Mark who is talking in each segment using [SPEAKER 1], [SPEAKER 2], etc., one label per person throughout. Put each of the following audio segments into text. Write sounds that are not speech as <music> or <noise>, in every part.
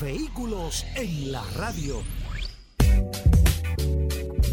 [SPEAKER 1] Vehículos en la radio.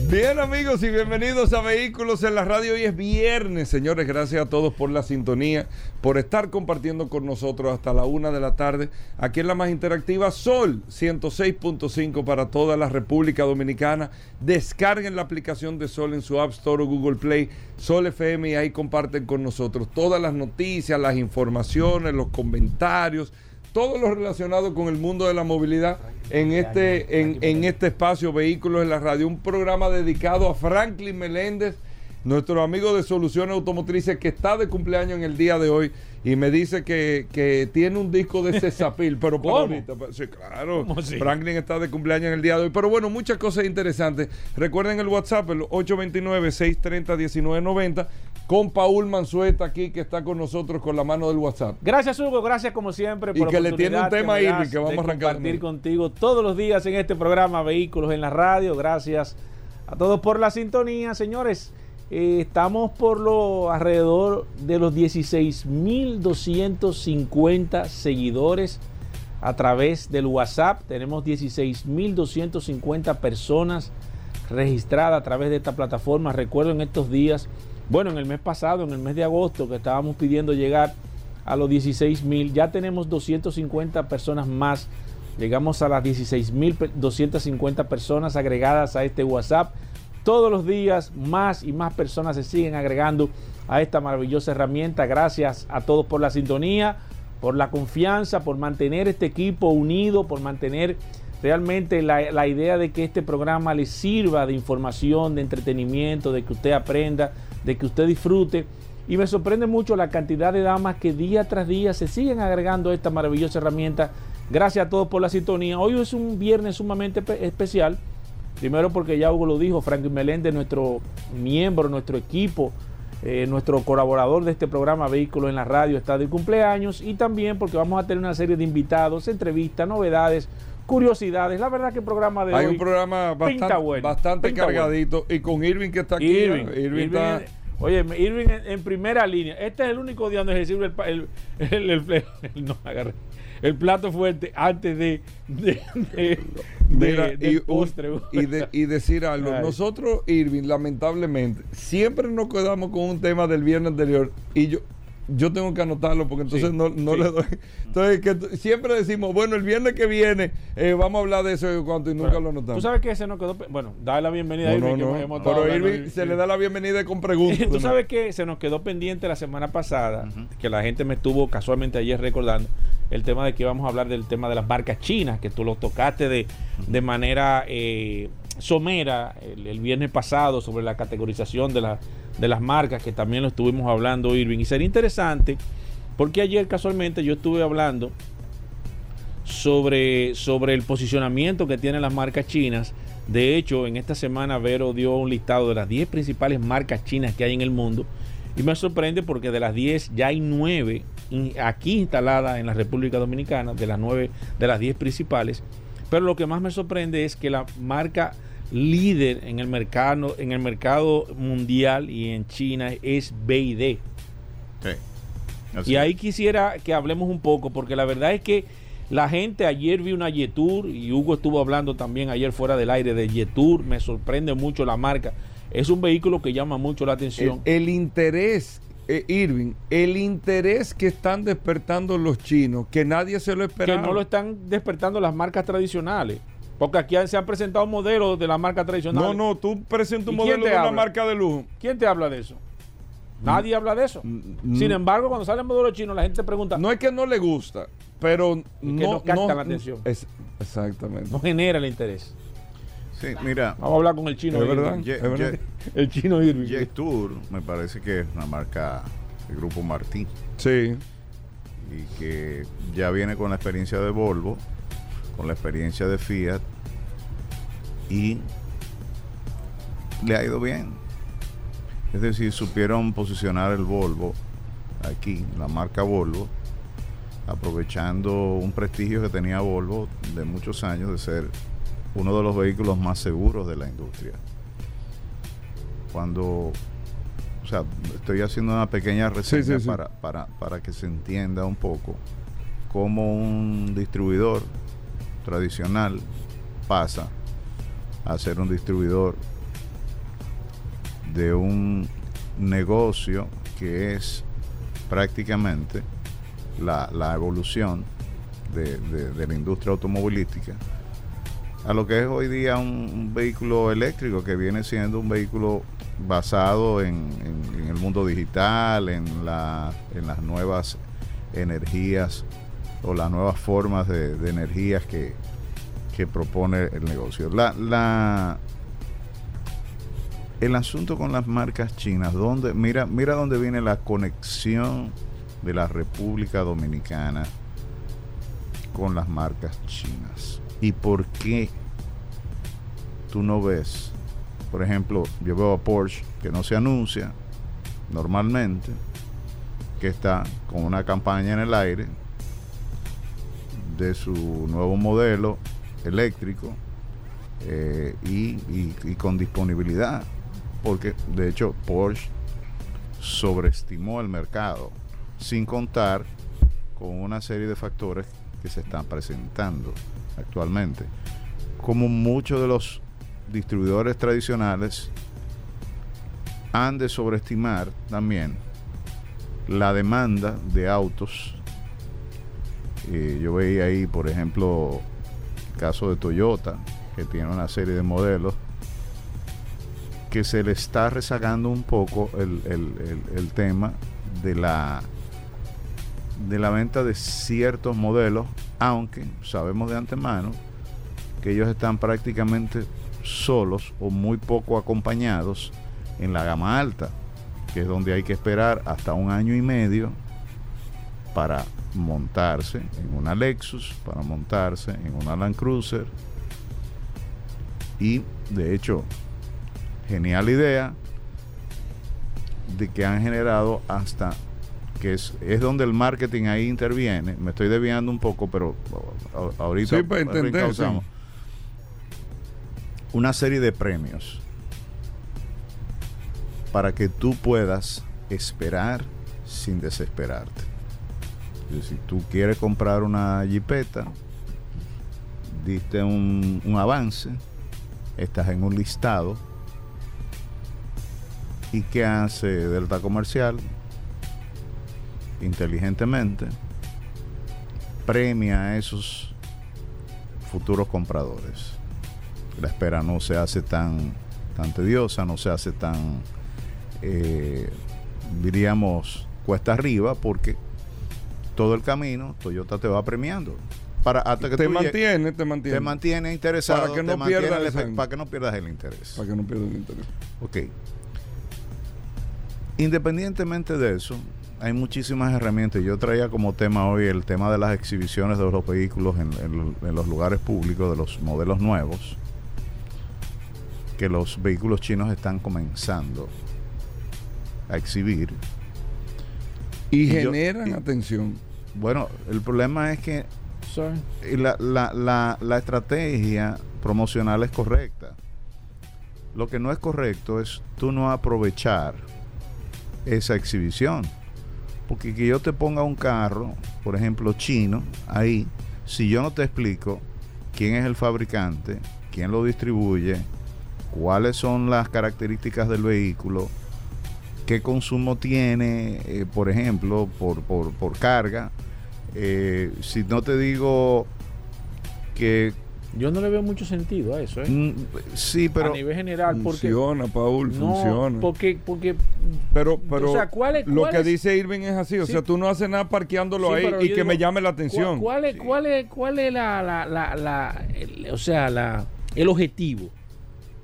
[SPEAKER 2] Bien amigos y bienvenidos a Vehículos en la Radio. Hoy es viernes, señores. Gracias a todos por la sintonía, por estar compartiendo con nosotros hasta la una de la tarde. Aquí en la más interactiva Sol 106.5 para toda la República Dominicana. Descarguen la aplicación de Sol en su App Store o Google Play, Sol FM y ahí comparten con nosotros todas las noticias, las informaciones, los comentarios todo lo relacionado con el mundo de la movilidad en este, en, en este espacio Vehículos en la Radio, un programa dedicado a Franklin Meléndez, nuestro amigo de Soluciones Automotrices que está de cumpleaños en el día de hoy y me dice que, que tiene un disco de Cesapil, <laughs> pero para ahorita. Sí, claro. Franklin está de cumpleaños en el día de hoy. Pero bueno, muchas cosas interesantes. Recuerden el WhatsApp, el 829-630-1990, con Paul Manzueta aquí, que está con nosotros con la mano del WhatsApp.
[SPEAKER 3] Gracias, Hugo. Gracias, como siempre.
[SPEAKER 2] Por y que le tiene un tema ahí que vamos a arrancar.
[SPEAKER 3] compartir contigo todos los días en este programa Vehículos en la Radio. Gracias a todos por la sintonía, señores. Eh, estamos por lo alrededor de los 16.250 seguidores a través del WhatsApp. Tenemos 16.250 personas registradas a través de esta plataforma. Recuerdo en estos días, bueno, en el mes pasado, en el mes de agosto, que estábamos pidiendo llegar a los 16.000. Ya tenemos 250 personas más. Llegamos a las 16.250 personas agregadas a este WhatsApp. Todos los días más y más personas se siguen agregando a esta maravillosa herramienta. Gracias a todos por la sintonía, por la confianza, por mantener este equipo unido, por mantener realmente la, idea de que este programa le sirva de información, de entretenimiento, de que usted aprenda, de que usted disfrute. Y me sorprende mucho la cantidad de damas que día tras día se siguen agregando a esta maravillosa herramienta. Gracias a todos por la sintonía. Hoy es un viernes sumamente especial Primero porque ya Hugo lo dijo, Franklin Meléndez, nuestro miembro, nuestro equipo, eh, nuestro colaborador de este programa Vehículos en la Radio está de cumpleaños y también porque vamos a tener una serie de invitados, entrevistas, novedades, curiosidades. La verdad que el programa de
[SPEAKER 2] Hay
[SPEAKER 3] hoy
[SPEAKER 2] un programa bastante, bastante cargadito y con Irving que está aquí.
[SPEAKER 3] Irving, Irving, está... Oye, Irving en, primera línea. Este es el único día donde recibe el, <laughs> el, el, <laughs> no, agarré el plato fuerte antes de, de,
[SPEAKER 2] y, postre. y, decir algo. Nosotros, Irving, lamentablemente, siempre nos quedamos con un tema del viernes anterior y yo yo tengo que anotarlo porque entonces no, no le doy. Entonces, que siempre decimos, bueno, el viernes que viene eh, vamos a hablar de eso y cuánto y nunca lo anotamos.
[SPEAKER 3] Tú sabes que se nos quedó. Bueno, dale la bienvenida a Irving.
[SPEAKER 2] No, pero Irving se le da la bienvenida con <laughs> preguntas.
[SPEAKER 3] Tú sabes que se nos quedó pendiente la semana pasada, que la gente me estuvo casualmente ayer recordando el tema de que íbamos a hablar del tema de las marcas chinas, que tú lo tocaste de, de manera eh, somera el, viernes pasado sobre la categorización de, la, de las marcas, que también lo estuvimos hablando, Irving. Y sería interesante, porque ayer casualmente yo estuve hablando sobre, sobre el posicionamiento que tienen las marcas chinas. De hecho, en esta semana Vero dio un listado de las 10 principales marcas chinas que hay en el mundo. Y me sorprende porque de las 10 ya hay 9 aquí instaladas en la República Dominicana, de las 9 de las 10 principales. Pero lo que más me sorprende es que la marca líder en el mercado, en el mercado mundial y en China es BID. y ahí quisiera que hablemos un poco, porque la verdad es que la gente ayer vi una Yetur y Hugo estuvo hablando también ayer fuera del aire de Yetur, me sorprende mucho la marca. Es un vehículo que llama mucho la atención.
[SPEAKER 2] El, interés, eh, Irving, el interés que están despertando los chinos, que nadie se lo esperaba.
[SPEAKER 3] Que no lo están despertando las marcas tradicionales. Porque aquí se han presentado modelos de la marca tradicional.
[SPEAKER 2] No, no, tú presentas un modelo de una marca de lujo.
[SPEAKER 3] ¿Quién te habla de eso? Nadie habla de eso. Mm, Sin embargo, cuando sale el modelo chino, la gente pregunta.
[SPEAKER 2] No es que no le gusta, pero
[SPEAKER 3] no, capta la atención.
[SPEAKER 2] exactamente.
[SPEAKER 3] No genera el interés.
[SPEAKER 4] Sí, mira.
[SPEAKER 3] Vamos a hablar con el chino.
[SPEAKER 2] Es verdad. <laughs>
[SPEAKER 3] el chino Irving.
[SPEAKER 4] Jet Tour me parece que es una marca del grupo Martín.
[SPEAKER 2] Sí.
[SPEAKER 4] Y que ya viene con la experiencia de Volvo con la experiencia de Fiat y le ha ido bien. Es decir, supieron posicionar el Volvo aquí, la marca Volvo, aprovechando un prestigio que tenía Volvo de muchos años de ser uno de los vehículos más seguros de la industria. Cuando, o sea, estoy haciendo una pequeña reseña
[SPEAKER 2] Sí, sí, sí.
[SPEAKER 4] Para, para, para que se entienda un poco cómo un distribuidor tradicional pasa a ser un distribuidor de un negocio que es prácticamente la, la evolución de, de- la industria automovilística a lo que es hoy día un, un vehículo eléctrico que viene siendo un vehículo basado en, en- en el mundo digital, en, la, en las nuevas energías o las nuevas formas de, energías que, que propone el negocio. La, la, el asunto con las marcas chinas, donde, mira, mira dónde viene la conexión de la República Dominicana con las marcas chinas. ¿Y por qué tú no ves? Por ejemplo, yo veo a Porsche que no se anuncia normalmente, que está con una campaña en el aire de su nuevo modelo eléctrico eh, y, con disponibilidad, porque de hecho Porsche sobreestimó el mercado, sin contar con una serie de factores que se están presentando actualmente. Como muchos de los distribuidores tradicionales han de sobreestimar también la demanda de autos. Yo veía ahí, por ejemplo, el caso de Toyota, que tiene una serie de modelos que se le está rezagando un poco el, el- el- el tema de la de la venta de ciertos modelos, aunque sabemos de antemano que ellos están prácticamente solos o muy poco acompañados en la gama alta, que es donde hay que esperar hasta un año y medio para montarse en una Lexus, para montarse en una Land Cruiser. Y de hecho, genial idea de que han generado hasta que es, es donde el marketing ahí interviene. Me estoy desviando un poco, pero ahorita
[SPEAKER 2] Sí, para entender,
[SPEAKER 4] reencauzamos.
[SPEAKER 2] sí.
[SPEAKER 4] Una serie de premios para que tú puedas esperar sin desesperarte. Decir, tú quieres comprar una jipeta, diste un, un avance, estás en un listado. ¿Y qué hace Delta Comercial? Inteligentemente premia a esos futuros compradores. La espera no se hace tan, tan tediosa, no se hace tan, eh, diríamos, cuesta arriba, porque todo el camino Toyota te va premiando. Para, hasta que
[SPEAKER 2] Te mantiene, te mantiene.
[SPEAKER 4] te mantiene interesado
[SPEAKER 2] Para que no pierdas
[SPEAKER 4] el efecto- para que no pierdas el interés.
[SPEAKER 2] Para que no pierda el interés.
[SPEAKER 4] Ok. Independientemente de eso, hay muchísimas herramientas. Yo traía como tema hoy el tema de las exhibiciones de los vehículos en, en- en los lugares públicos, de los modelos nuevos, que los vehículos chinos están comenzando a exhibir.
[SPEAKER 2] Y,
[SPEAKER 4] Y yo-
[SPEAKER 2] generan
[SPEAKER 4] y-
[SPEAKER 2] atención.
[SPEAKER 4] Bueno, el problema es que
[SPEAKER 3] Sorry.
[SPEAKER 4] y la, la- la- la estrategia promocional es correcta. Lo que no es correcto es tú no aprovechar esa exhibición. Porque que yo te ponga un carro, por ejemplo, chino, ahí, si yo no te explico quién es el fabricante, quién lo distribuye, cuáles son las características del vehículo, qué consumo tiene, eh, por ejemplo, por, por, por carga, eh, si no te digo que
[SPEAKER 3] Yo no le veo mucho sentido a eso, ¿eh?
[SPEAKER 4] mm, sí, pero
[SPEAKER 3] a nivel general, porque.
[SPEAKER 2] Funciona, Paul,
[SPEAKER 3] no,
[SPEAKER 2] funciona.
[SPEAKER 3] porque, porque
[SPEAKER 2] Pero, pero
[SPEAKER 3] O sea, ¿cuál es-
[SPEAKER 2] lo
[SPEAKER 3] cuál
[SPEAKER 2] que
[SPEAKER 3] es?
[SPEAKER 2] dice Irving es así. O
[SPEAKER 3] Sí.
[SPEAKER 2] sea, tú no haces nada parqueándolo
[SPEAKER 3] Sí,
[SPEAKER 2] ahí y que me llame la
[SPEAKER 3] ¿Cuál,
[SPEAKER 2] atención.
[SPEAKER 3] cuál es, cuál es, cuál es la, la, la, la- el- o sea, la, el objetivo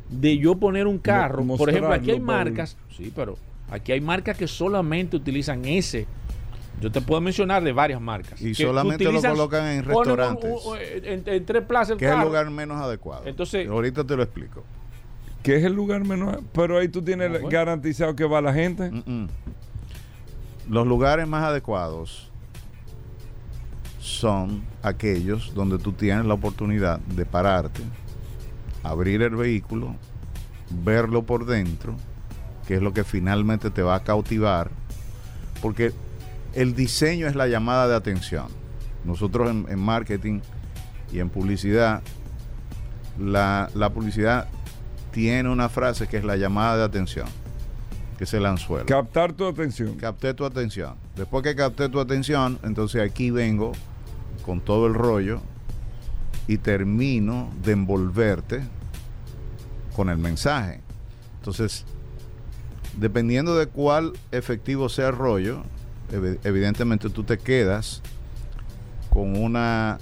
[SPEAKER 3] de yo poner un carro?
[SPEAKER 2] Mo-
[SPEAKER 3] Por ejemplo, aquí hay
[SPEAKER 2] Paul.
[SPEAKER 3] marcas, sí, pero aquí hay marcas que solamente utilizan ese Yo te puedo mencionar de varias marcas.
[SPEAKER 4] Y
[SPEAKER 3] que
[SPEAKER 4] solamente lo colocan en restaurantes.
[SPEAKER 3] un- en, en tres plazas el
[SPEAKER 4] que es el
[SPEAKER 3] carro.
[SPEAKER 4] lugar menos adecuado.
[SPEAKER 3] Entonces-
[SPEAKER 4] ahorita te lo explico.
[SPEAKER 2] Que es el lugar menos. Pero ahí tú tienes
[SPEAKER 3] ¿Cómo fue?
[SPEAKER 2] garantizado que va la gente.
[SPEAKER 4] Mm, mm. Los lugares más adecuados son aquellos donde tú tienes la oportunidad de pararte, abrir el vehículo, verlo por dentro, que es lo que finalmente te va a cautivar, porque el diseño es la llamada de atención. Nosotros en, en marketing y en publicidad, la, la publicidad tiene una frase que es la llamada de atención, que es el anzuelo.
[SPEAKER 2] Captar tu atención.
[SPEAKER 4] Capté tu atención. Después que capté tu atención, entonces aquí vengo con todo el rollo y termino de envolverte con el mensaje. Entonces, dependiendo de cuál efectivo sea el rollo, evi- evidentemente tú te quedas con una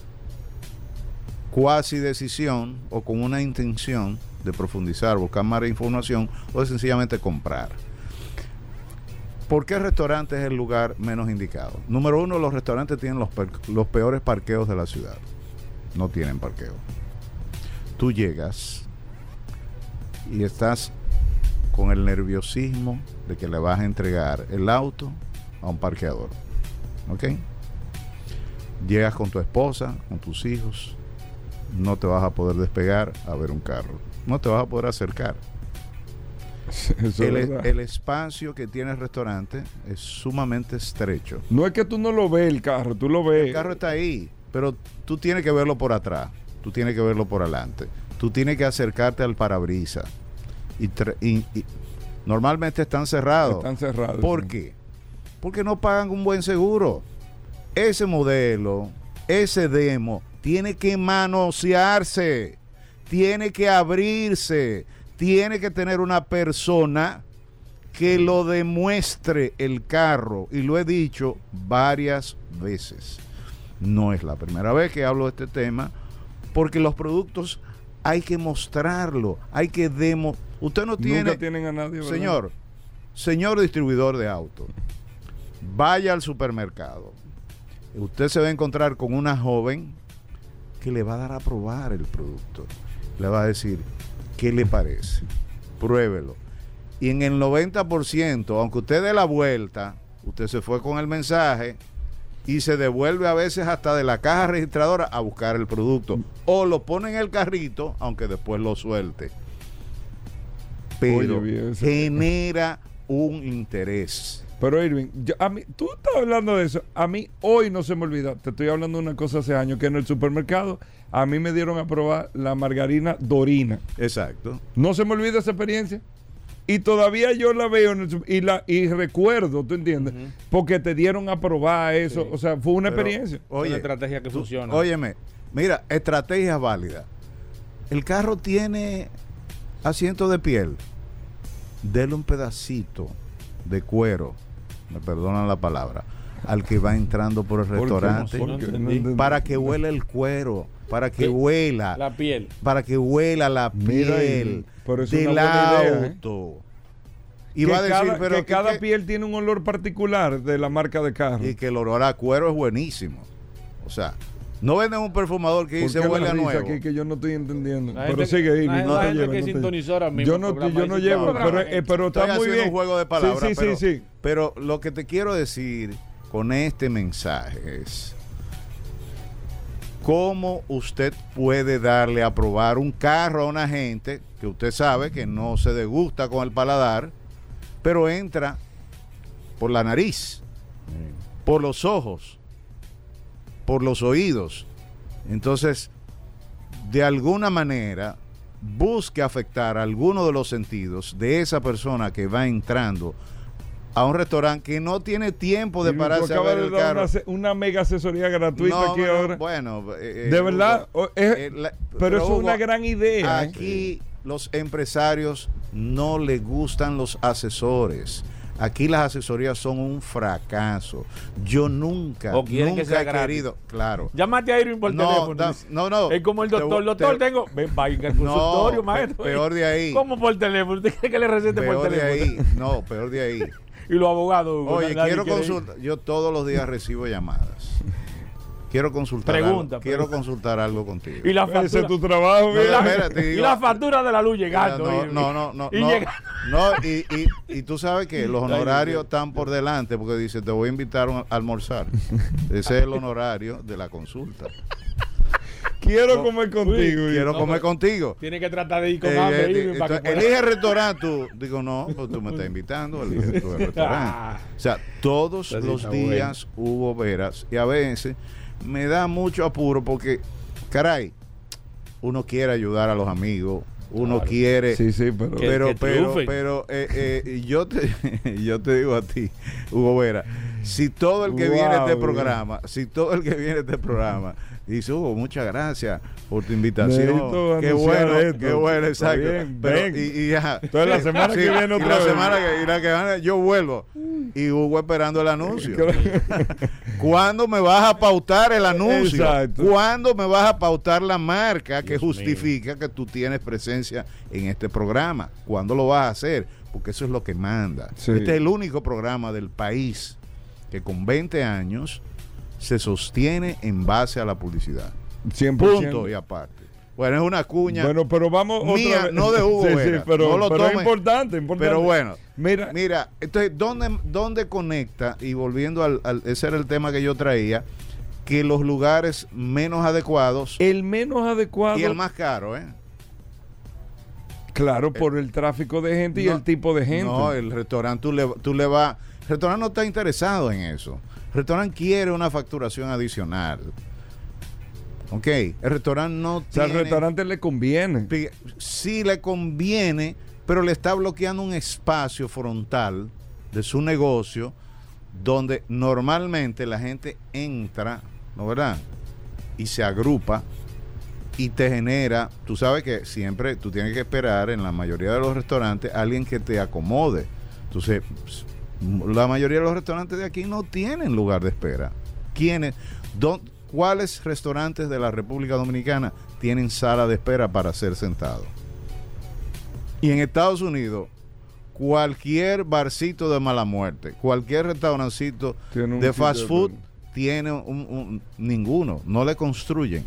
[SPEAKER 4] cuasi decisión o con una intención de profundizar, buscar más información o sencillamente comprar. ¿Por qué el restaurante es el lugar menos indicado? Número uno, los restaurantes tienen los, los peores parqueos de la ciudad. No tienen parqueo. Tú llegas y estás con el nerviosismo de que le vas a entregar el auto a un parqueador. ¿Ok? Llegas con tu esposa, con tus hijos, no te vas a poder despegar a ver un carro. No te vas a poder acercar. El espacio que tiene el restaurante es sumamente estrecho.
[SPEAKER 2] No es que tú no lo ves el carro, tú lo ves.
[SPEAKER 4] El carro está ahí, pero tú tienes que verlo por atrás, tú tienes que verlo por adelante, tú tienes que acercarte al parabrisas. Y, tra- y- y normalmente están cerrados.
[SPEAKER 2] Están cerrados.
[SPEAKER 4] ¿Por
[SPEAKER 2] sí.
[SPEAKER 4] qué? Porque no pagan un buen seguro. Ese modelo, ese demo, tiene que manosearse, tiene que abrirse, tiene que tener una persona que lo demuestre el carro. Y lo he dicho varias veces. No es la primera vez que hablo de este tema, porque los productos hay que mostrarlo, hay que demo. Usted no tiene,
[SPEAKER 2] Nunca tienen a nadie. ¿verdad?
[SPEAKER 4] Señor, señor distribuidor de autos, vaya al supermercado. Usted se va a encontrar con una joven que le va a dar a probar el producto. Le va a decir, ¿qué le parece? Pruébelo. Y en el 90%, aunque usted dé la vuelta, usted se fue con el mensaje y se devuelve a veces hasta de la caja registradora a buscar el producto. O lo pone en el carrito, aunque después lo suelte. Pero
[SPEAKER 2] Oye, bien,
[SPEAKER 4] genera un interés.
[SPEAKER 2] Pero Irving, yo- a mí, tú estás hablando de eso. A mí hoy no se me olvida. Te estoy hablando de una cosa hace años que en el supermercado a mí me dieron a probar la margarina Dorina.
[SPEAKER 4] Exacto.
[SPEAKER 2] No se me olvida esa experiencia. Y todavía yo la veo en el y la y recuerdo, ¿tú entiendes? Porque te dieron a probar eso, o sea, fue una
[SPEAKER 4] Pero,
[SPEAKER 2] experiencia.
[SPEAKER 3] Es una
[SPEAKER 4] Oye,
[SPEAKER 3] estrategia que
[SPEAKER 4] tú-
[SPEAKER 3] funciona.
[SPEAKER 4] Óyeme, mira, estrategia válida. El carro tiene asiento de piel. Dele un pedacito de cuero, me perdonan la palabra, al que va entrando por el
[SPEAKER 2] ¿Por qué?
[SPEAKER 4] restaurante para que huela el cuero, para que
[SPEAKER 3] ¿Qué?
[SPEAKER 4] huela,
[SPEAKER 3] La piel.
[SPEAKER 4] para que huela la piel
[SPEAKER 2] Irving, pero es
[SPEAKER 4] del
[SPEAKER 2] idea, ¿eh?
[SPEAKER 4] auto. Y
[SPEAKER 2] que
[SPEAKER 4] va a decir,
[SPEAKER 2] cada,
[SPEAKER 4] pero
[SPEAKER 2] que
[SPEAKER 4] ¿y
[SPEAKER 2] cada piel tiene un olor particular de la marca de carro.
[SPEAKER 4] y que el olor a cuero es buenísimo. O sea, no venden un perfumador que
[SPEAKER 2] ¿Por
[SPEAKER 4] dice huele a nuevo.
[SPEAKER 2] aquí que yo no estoy entendiendo?
[SPEAKER 3] La
[SPEAKER 2] pero
[SPEAKER 3] gente-
[SPEAKER 2] sigue
[SPEAKER 3] la-
[SPEAKER 2] no te lleves,
[SPEAKER 3] que
[SPEAKER 2] no te
[SPEAKER 3] sintonizó
[SPEAKER 2] lleves.
[SPEAKER 3] ahora mismo
[SPEAKER 2] Yo no, yo no llevo, pero, eh, pero
[SPEAKER 4] Estoy
[SPEAKER 2] está muy bien.
[SPEAKER 4] un juego de palabras,
[SPEAKER 2] Sí, sí,
[SPEAKER 4] pero,
[SPEAKER 2] sí, sí.
[SPEAKER 4] pero lo que te quiero decir con este mensaje es cómo usted puede darle a probar un carro a una gente que usted sabe que no se degusta con el paladar, pero entra por la nariz, por los ojos, por los oídos. Entonces, de alguna manera, busque afectar alguno de los sentidos de esa persona que va entrando a un restaurante que no tiene tiempo de pararse a ver
[SPEAKER 2] de
[SPEAKER 4] el
[SPEAKER 2] dar
[SPEAKER 4] carro.
[SPEAKER 2] Una, una mega asesoría gratuita
[SPEAKER 4] No,
[SPEAKER 2] aquí
[SPEAKER 4] no,
[SPEAKER 2] ahora.
[SPEAKER 4] Bueno, eh, eh,
[SPEAKER 2] de verdad,
[SPEAKER 4] Hugo,
[SPEAKER 2] o- es-
[SPEAKER 4] eh, la-
[SPEAKER 2] pero es
[SPEAKER 4] Hugo,
[SPEAKER 2] una gran idea. ¿eh?
[SPEAKER 4] Aquí los empresarios no les gustan los asesores. Aquí las asesorías son un fracaso. Yo nunca,
[SPEAKER 3] O quieren que
[SPEAKER 4] nunca
[SPEAKER 3] sea
[SPEAKER 4] he
[SPEAKER 3] gratis.
[SPEAKER 4] querido, claro.
[SPEAKER 3] Llámate a Irving por
[SPEAKER 4] No,
[SPEAKER 3] teléfono.
[SPEAKER 4] da- no, no.
[SPEAKER 3] Es como el doctor. doctor,
[SPEAKER 4] te-
[SPEAKER 3] tengo. Ven, vaya al consultorio,
[SPEAKER 4] pe-
[SPEAKER 3] maestro.
[SPEAKER 4] peor de ahí.
[SPEAKER 3] ¿Cómo por teléfono? ¿Usted quiere que le recete por
[SPEAKER 4] Peor de
[SPEAKER 3] teléfono?
[SPEAKER 4] ahí, no, peor de ahí. <laughs>
[SPEAKER 3] y los abogados.
[SPEAKER 4] Oye, quiero consultar. Yo todos los días recibo llamadas. Quiero consultar.
[SPEAKER 3] Pregunta,
[SPEAKER 4] algo, quiero consultar algo contigo.
[SPEAKER 3] Y la
[SPEAKER 2] Ese
[SPEAKER 3] factura,
[SPEAKER 2] es tu trabajo,
[SPEAKER 4] No,
[SPEAKER 2] mira.
[SPEAKER 4] espérate,
[SPEAKER 3] y la factura de la luz llegando.
[SPEAKER 4] no,
[SPEAKER 3] oye.
[SPEAKER 4] no, no, no,
[SPEAKER 3] Y
[SPEAKER 4] no, no, y, y, y tú sabes que los honorarios están por delante porque dice te voy a invitar a almorzar. Ese es el honorario de la consulta.
[SPEAKER 2] Quiero comer contigo.
[SPEAKER 3] Uy,
[SPEAKER 4] Quiero
[SPEAKER 3] No,
[SPEAKER 4] comer contigo.
[SPEAKER 3] Tiene que tratar de ir con
[SPEAKER 4] Eh,
[SPEAKER 3] hambre.
[SPEAKER 4] eh, entonces, elige el restaurante tú. Digo, no, pues tú me estás invitando, elige tú el restaurante. O sea, todos los días hubo veras y a veces me da mucho apuro porque, caray, uno quiere ayudar a los amigos, uno
[SPEAKER 3] Claro.
[SPEAKER 4] quiere...
[SPEAKER 2] Sí, sí, pero.
[SPEAKER 3] Que-
[SPEAKER 4] pero,
[SPEAKER 3] que
[SPEAKER 4] pero, pero eh, eh, yo te <laughs> yo te digo a ti, Hugo Vera, si todo el que
[SPEAKER 2] Wow,
[SPEAKER 4] viene a este programa, si todo el que viene a este programa dice, Hugo, muchas gracias por tu invitación. Qué bueno,
[SPEAKER 2] esto.
[SPEAKER 4] qué bueno, exacto.
[SPEAKER 2] bien,
[SPEAKER 4] Pero- y, y ya.
[SPEAKER 2] Entonces, la semana que viene
[SPEAKER 4] y
[SPEAKER 2] otra
[SPEAKER 4] la
[SPEAKER 2] vez.
[SPEAKER 4] semana que, y la que viene yo vuelvo. Y Hugo esperando el anuncio. <laughs> ¿Cuándo me vas a pautar el anuncio?
[SPEAKER 2] Exacto.
[SPEAKER 4] ¿Cuándo me vas a pautar la marca que
[SPEAKER 3] Dios mío.
[SPEAKER 4] justifica que tú tienes presencia en este programa? ¿Cuándo lo vas a hacer? Porque eso es lo que manda.
[SPEAKER 2] Sí.
[SPEAKER 4] Este es el único programa del país que con 20 años se sostiene en base a la publicidad.
[SPEAKER 2] 100%.
[SPEAKER 4] Punto y aparte. Bueno, es una cuña.
[SPEAKER 2] Bueno, pero vamos otra
[SPEAKER 4] Mía,
[SPEAKER 2] vez.
[SPEAKER 4] no de Hugo <laughs>
[SPEAKER 2] Sí, sí, pero,
[SPEAKER 4] No lo
[SPEAKER 2] pero es importante, importante.
[SPEAKER 4] pero bueno,
[SPEAKER 2] Mira,
[SPEAKER 4] Mira, entonces, ¿dónde, ¿dónde conecta? Y volviendo al, al- Ese era el tema que yo traía, que los lugares menos adecuados
[SPEAKER 2] el menos adecuado.
[SPEAKER 4] y el más caro, ¿eh?
[SPEAKER 2] Claro, por el tráfico de gente y el tipo de gente.
[SPEAKER 4] No, el restaurante tú le, tú le vas... El restaurante no está interesado en eso. El restaurante quiere una facturación adicional. Ok, el restaurante no
[SPEAKER 2] o sea, al
[SPEAKER 4] tiene...
[SPEAKER 2] restaurante le conviene.
[SPEAKER 4] Sí le conviene, pero le está bloqueando un espacio frontal de su negocio donde normalmente la gente entra, ¿no verdad? Y se agrupa y te genera, tú sabes que siempre tú tienes que esperar en la mayoría de los restaurantes alguien que te acomode. Entonces, la mayoría de los restaurantes de aquí no tienen lugar de espera. ¿Quiénes? ¿Cuáles restaurantes de la República Dominicana tienen sala de espera para ser sentado? Y en Estados Unidos, cualquier barcito de mala muerte, cualquier restaurancito de fast
[SPEAKER 2] de-
[SPEAKER 4] food, tiene un, un- ninguno, no le construyen.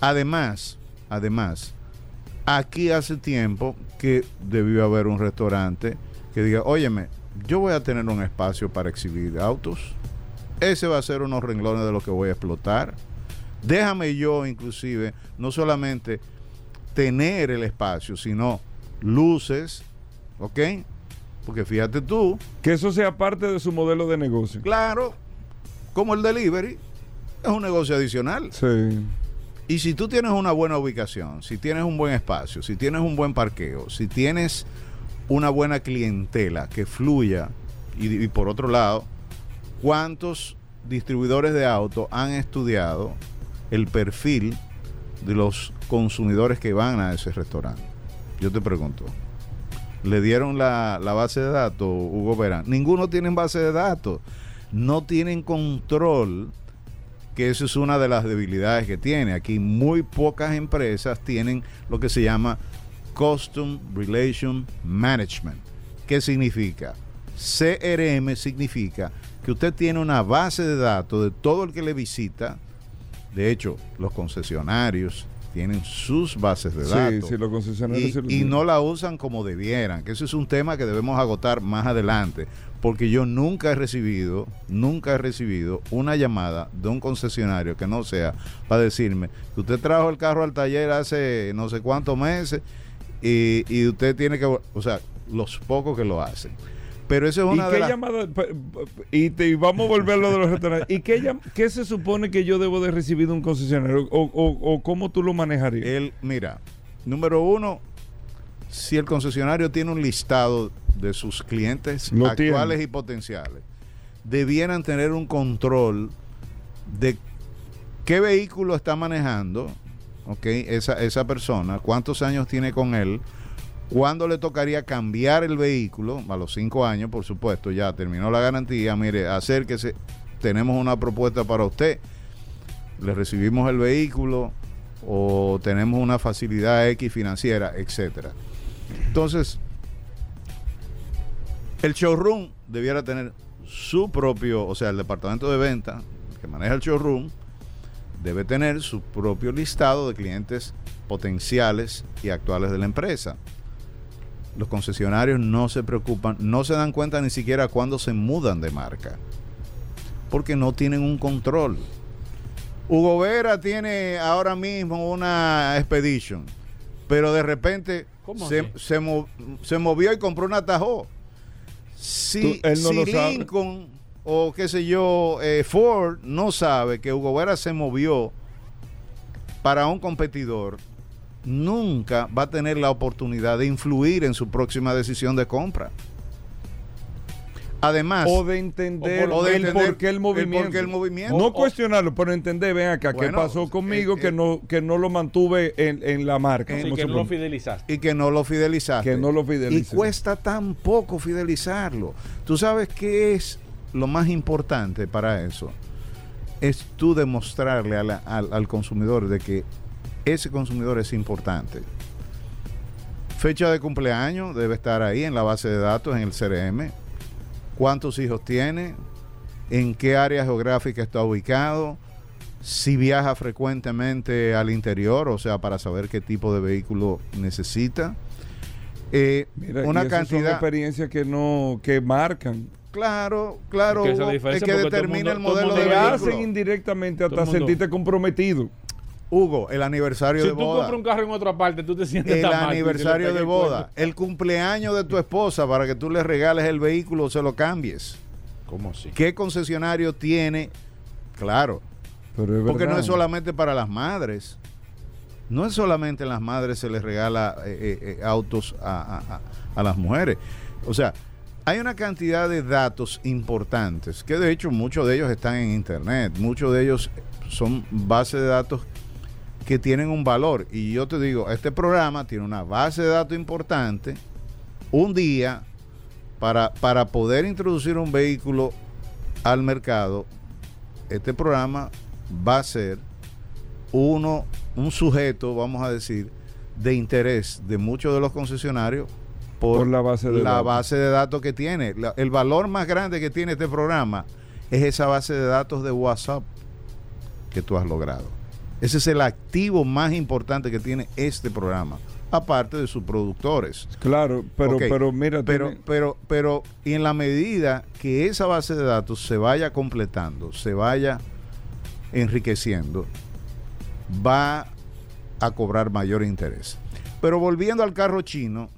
[SPEAKER 4] Además, además, aquí hace tiempo que debió haber un restaurante que diga, óyeme, yo voy a tener un espacio para exhibir autos. Ese va a ser unos renglones de lo que voy a explotar. Déjame yo, inclusive, no solamente tener el espacio, sino luces, ¿ok? Porque fíjate tú,
[SPEAKER 2] Que eso sea parte de su modelo de negocio.
[SPEAKER 4] claro, como el delivery, es un negocio adicional.
[SPEAKER 2] Sí.
[SPEAKER 4] Y si tú tienes una buena ubicación, si tienes un buen espacio, si tienes un buen parqueo, si tienes una buena clientela que fluya, y, por otro lado, ¿cuántos distribuidores de autos han estudiado el perfil de los consumidores que van a ese restaurante? Yo te pregunto. ¿Le dieron la, la base de datos, Hugo Verán? Ninguno tiene base de datos. No tienen control que eso es una de las debilidades que tiene. Aquí muy pocas empresas tienen lo que se llama Custom Relation Management. ¿Qué significa? CRM significa que usted tiene una base de datos de todo el que le visita. De hecho, los concesionarios tienen sus bases de
[SPEAKER 2] Sí,
[SPEAKER 4] datos.
[SPEAKER 2] sí, los concesionarios
[SPEAKER 4] Y,
[SPEAKER 2] sí
[SPEAKER 4] y no la usan como debieran, que eso es un tema que debemos agotar más adelante, porque yo nunca he recibido, nunca he recibido una llamada de un concesionario que no sea para decirme que usted trajo el carro al taller hace no sé cuántos meses y, y usted tiene que, o sea, los pocos que lo hacen. Pero eso es
[SPEAKER 2] ¿Y
[SPEAKER 4] una de
[SPEAKER 2] qué
[SPEAKER 4] las...
[SPEAKER 2] llamada? Y, te- y vamos a volver a lo de los restaurantes. ¿Y qué, qué se supone que yo debo de recibir de un concesionario? ¿O, o- o cómo tú lo manejarías?
[SPEAKER 4] El, mira, número uno, si el concesionario tiene un listado de sus clientes
[SPEAKER 2] Lo
[SPEAKER 4] actuales
[SPEAKER 2] tiene.
[SPEAKER 4] y potenciales, debieran tener un control de qué vehículo está manejando, ¿ok? Esa, esa persona, cuántos años tiene con él, cuándo le tocaría cambiar el vehículo, a los cinco años, por supuesto, ya terminó la garantía, mire, acérquese, tenemos una propuesta para usted, le recibimos el vehículo o tenemos una facilidad X financiera, etcétera. Entonces, El showroom debiera tener su propio, o sea, el departamento de venta que maneja el showroom debe tener su propio listado de clientes potenciales y actuales de la empresa. Los concesionarios no se preocupan, no se dan cuenta ni siquiera cuando se mudan de marca, porque no tienen un control. Hugo Vera tiene ahora mismo una Expedition, pero de repente
[SPEAKER 3] ¿Cómo
[SPEAKER 4] se, se mo- se movió y compró una Tahoe. Si,
[SPEAKER 2] Tú- él no
[SPEAKER 4] si
[SPEAKER 2] lo sabe.
[SPEAKER 4] Lincoln o qué sé yo, eh, Ford no sabe que Hugo Vera se movió para un competidor, nunca va a tener la oportunidad de influir en su próxima decisión de compra. Además,
[SPEAKER 2] O de entender,
[SPEAKER 4] O de
[SPEAKER 2] el
[SPEAKER 4] entender
[SPEAKER 2] por qué el
[SPEAKER 4] el
[SPEAKER 2] movimiento.
[SPEAKER 4] por qué el movimiento.
[SPEAKER 2] No
[SPEAKER 4] O-
[SPEAKER 2] cuestionarlo, pero entender, ven acá, qué pasó conmigo
[SPEAKER 4] eh,
[SPEAKER 2] que
[SPEAKER 4] eh,
[SPEAKER 2] no que no lo mantuve en, en la marca. Como
[SPEAKER 3] que no lo fidelizaste.
[SPEAKER 4] y que no lo fidelizaste.
[SPEAKER 2] Que no lo
[SPEAKER 4] Y
[SPEAKER 2] fidelices.
[SPEAKER 4] cuesta tan poco fidelizarlo. Tú sabes qué es lo más importante para eso. Es tú demostrarle a la- al, al consumidor de que ese consumidor es importante. Fecha de cumpleaños debe estar ahí en la base de datos, en el CRM. ¿Cuántos hijos tiene? ¿En qué área geográfica está ubicado? Si viaja frecuentemente al interior, o sea, para saber qué tipo de vehículo necesita. Eh,
[SPEAKER 2] Mira, y
[SPEAKER 4] una
[SPEAKER 2] son
[SPEAKER 4] cantidad.
[SPEAKER 2] experiencias que no que marcan,
[SPEAKER 4] Claro, claro.
[SPEAKER 3] Es que
[SPEAKER 4] Hugo, es que determina
[SPEAKER 3] mundo-
[SPEAKER 4] el modelo de vehículo.
[SPEAKER 2] hacen indirectamente hasta sentirte comprometido.
[SPEAKER 4] Hugo, el aniversario
[SPEAKER 3] Si
[SPEAKER 4] de
[SPEAKER 3] tú
[SPEAKER 4] boda.
[SPEAKER 3] compras un carro en otra parte, tú te sientes
[SPEAKER 4] El
[SPEAKER 3] tan mal, tú
[SPEAKER 4] aniversario de
[SPEAKER 3] "Le pegué el
[SPEAKER 4] boda. El cumpleaños de tu esposa para que tú le regales el vehículo o se lo cambies.
[SPEAKER 3] cuerno". ¿Cómo así?
[SPEAKER 4] ¿Qué concesionario tiene? Claro,
[SPEAKER 2] Pero es
[SPEAKER 4] porque no es solamente para las madres. No es solamente a las madres se les regala eh, eh, eh, autos a, a- a- a las mujeres. O sea, hay una cantidad de datos importantes, que de hecho muchos de ellos están en internet, muchos de ellos son bases de datos que tienen un valor. Y yo te digo, este programa tiene una base de datos importante, un día, para, para poder introducir un vehículo al mercado, este programa va a ser uno, un sujeto, vamos a decir, de interés de muchos de los concesionarios por,
[SPEAKER 2] Por la base de
[SPEAKER 4] la
[SPEAKER 2] datos.
[SPEAKER 4] base de datos que tiene. La- el valor más grande que tiene este programa es esa base de datos de WhatsApp que tú has logrado. Ese es el activo más importante que tiene este programa, aparte de sus productores.
[SPEAKER 2] Claro, pero
[SPEAKER 4] Ok,
[SPEAKER 2] pero mira,
[SPEAKER 4] Pero,
[SPEAKER 2] tiene-
[SPEAKER 4] pero, pero, y en la medida que esa base de datos se vaya completando, se vaya enriqueciendo, va a cobrar mayor interés. Pero volviendo al carro chino.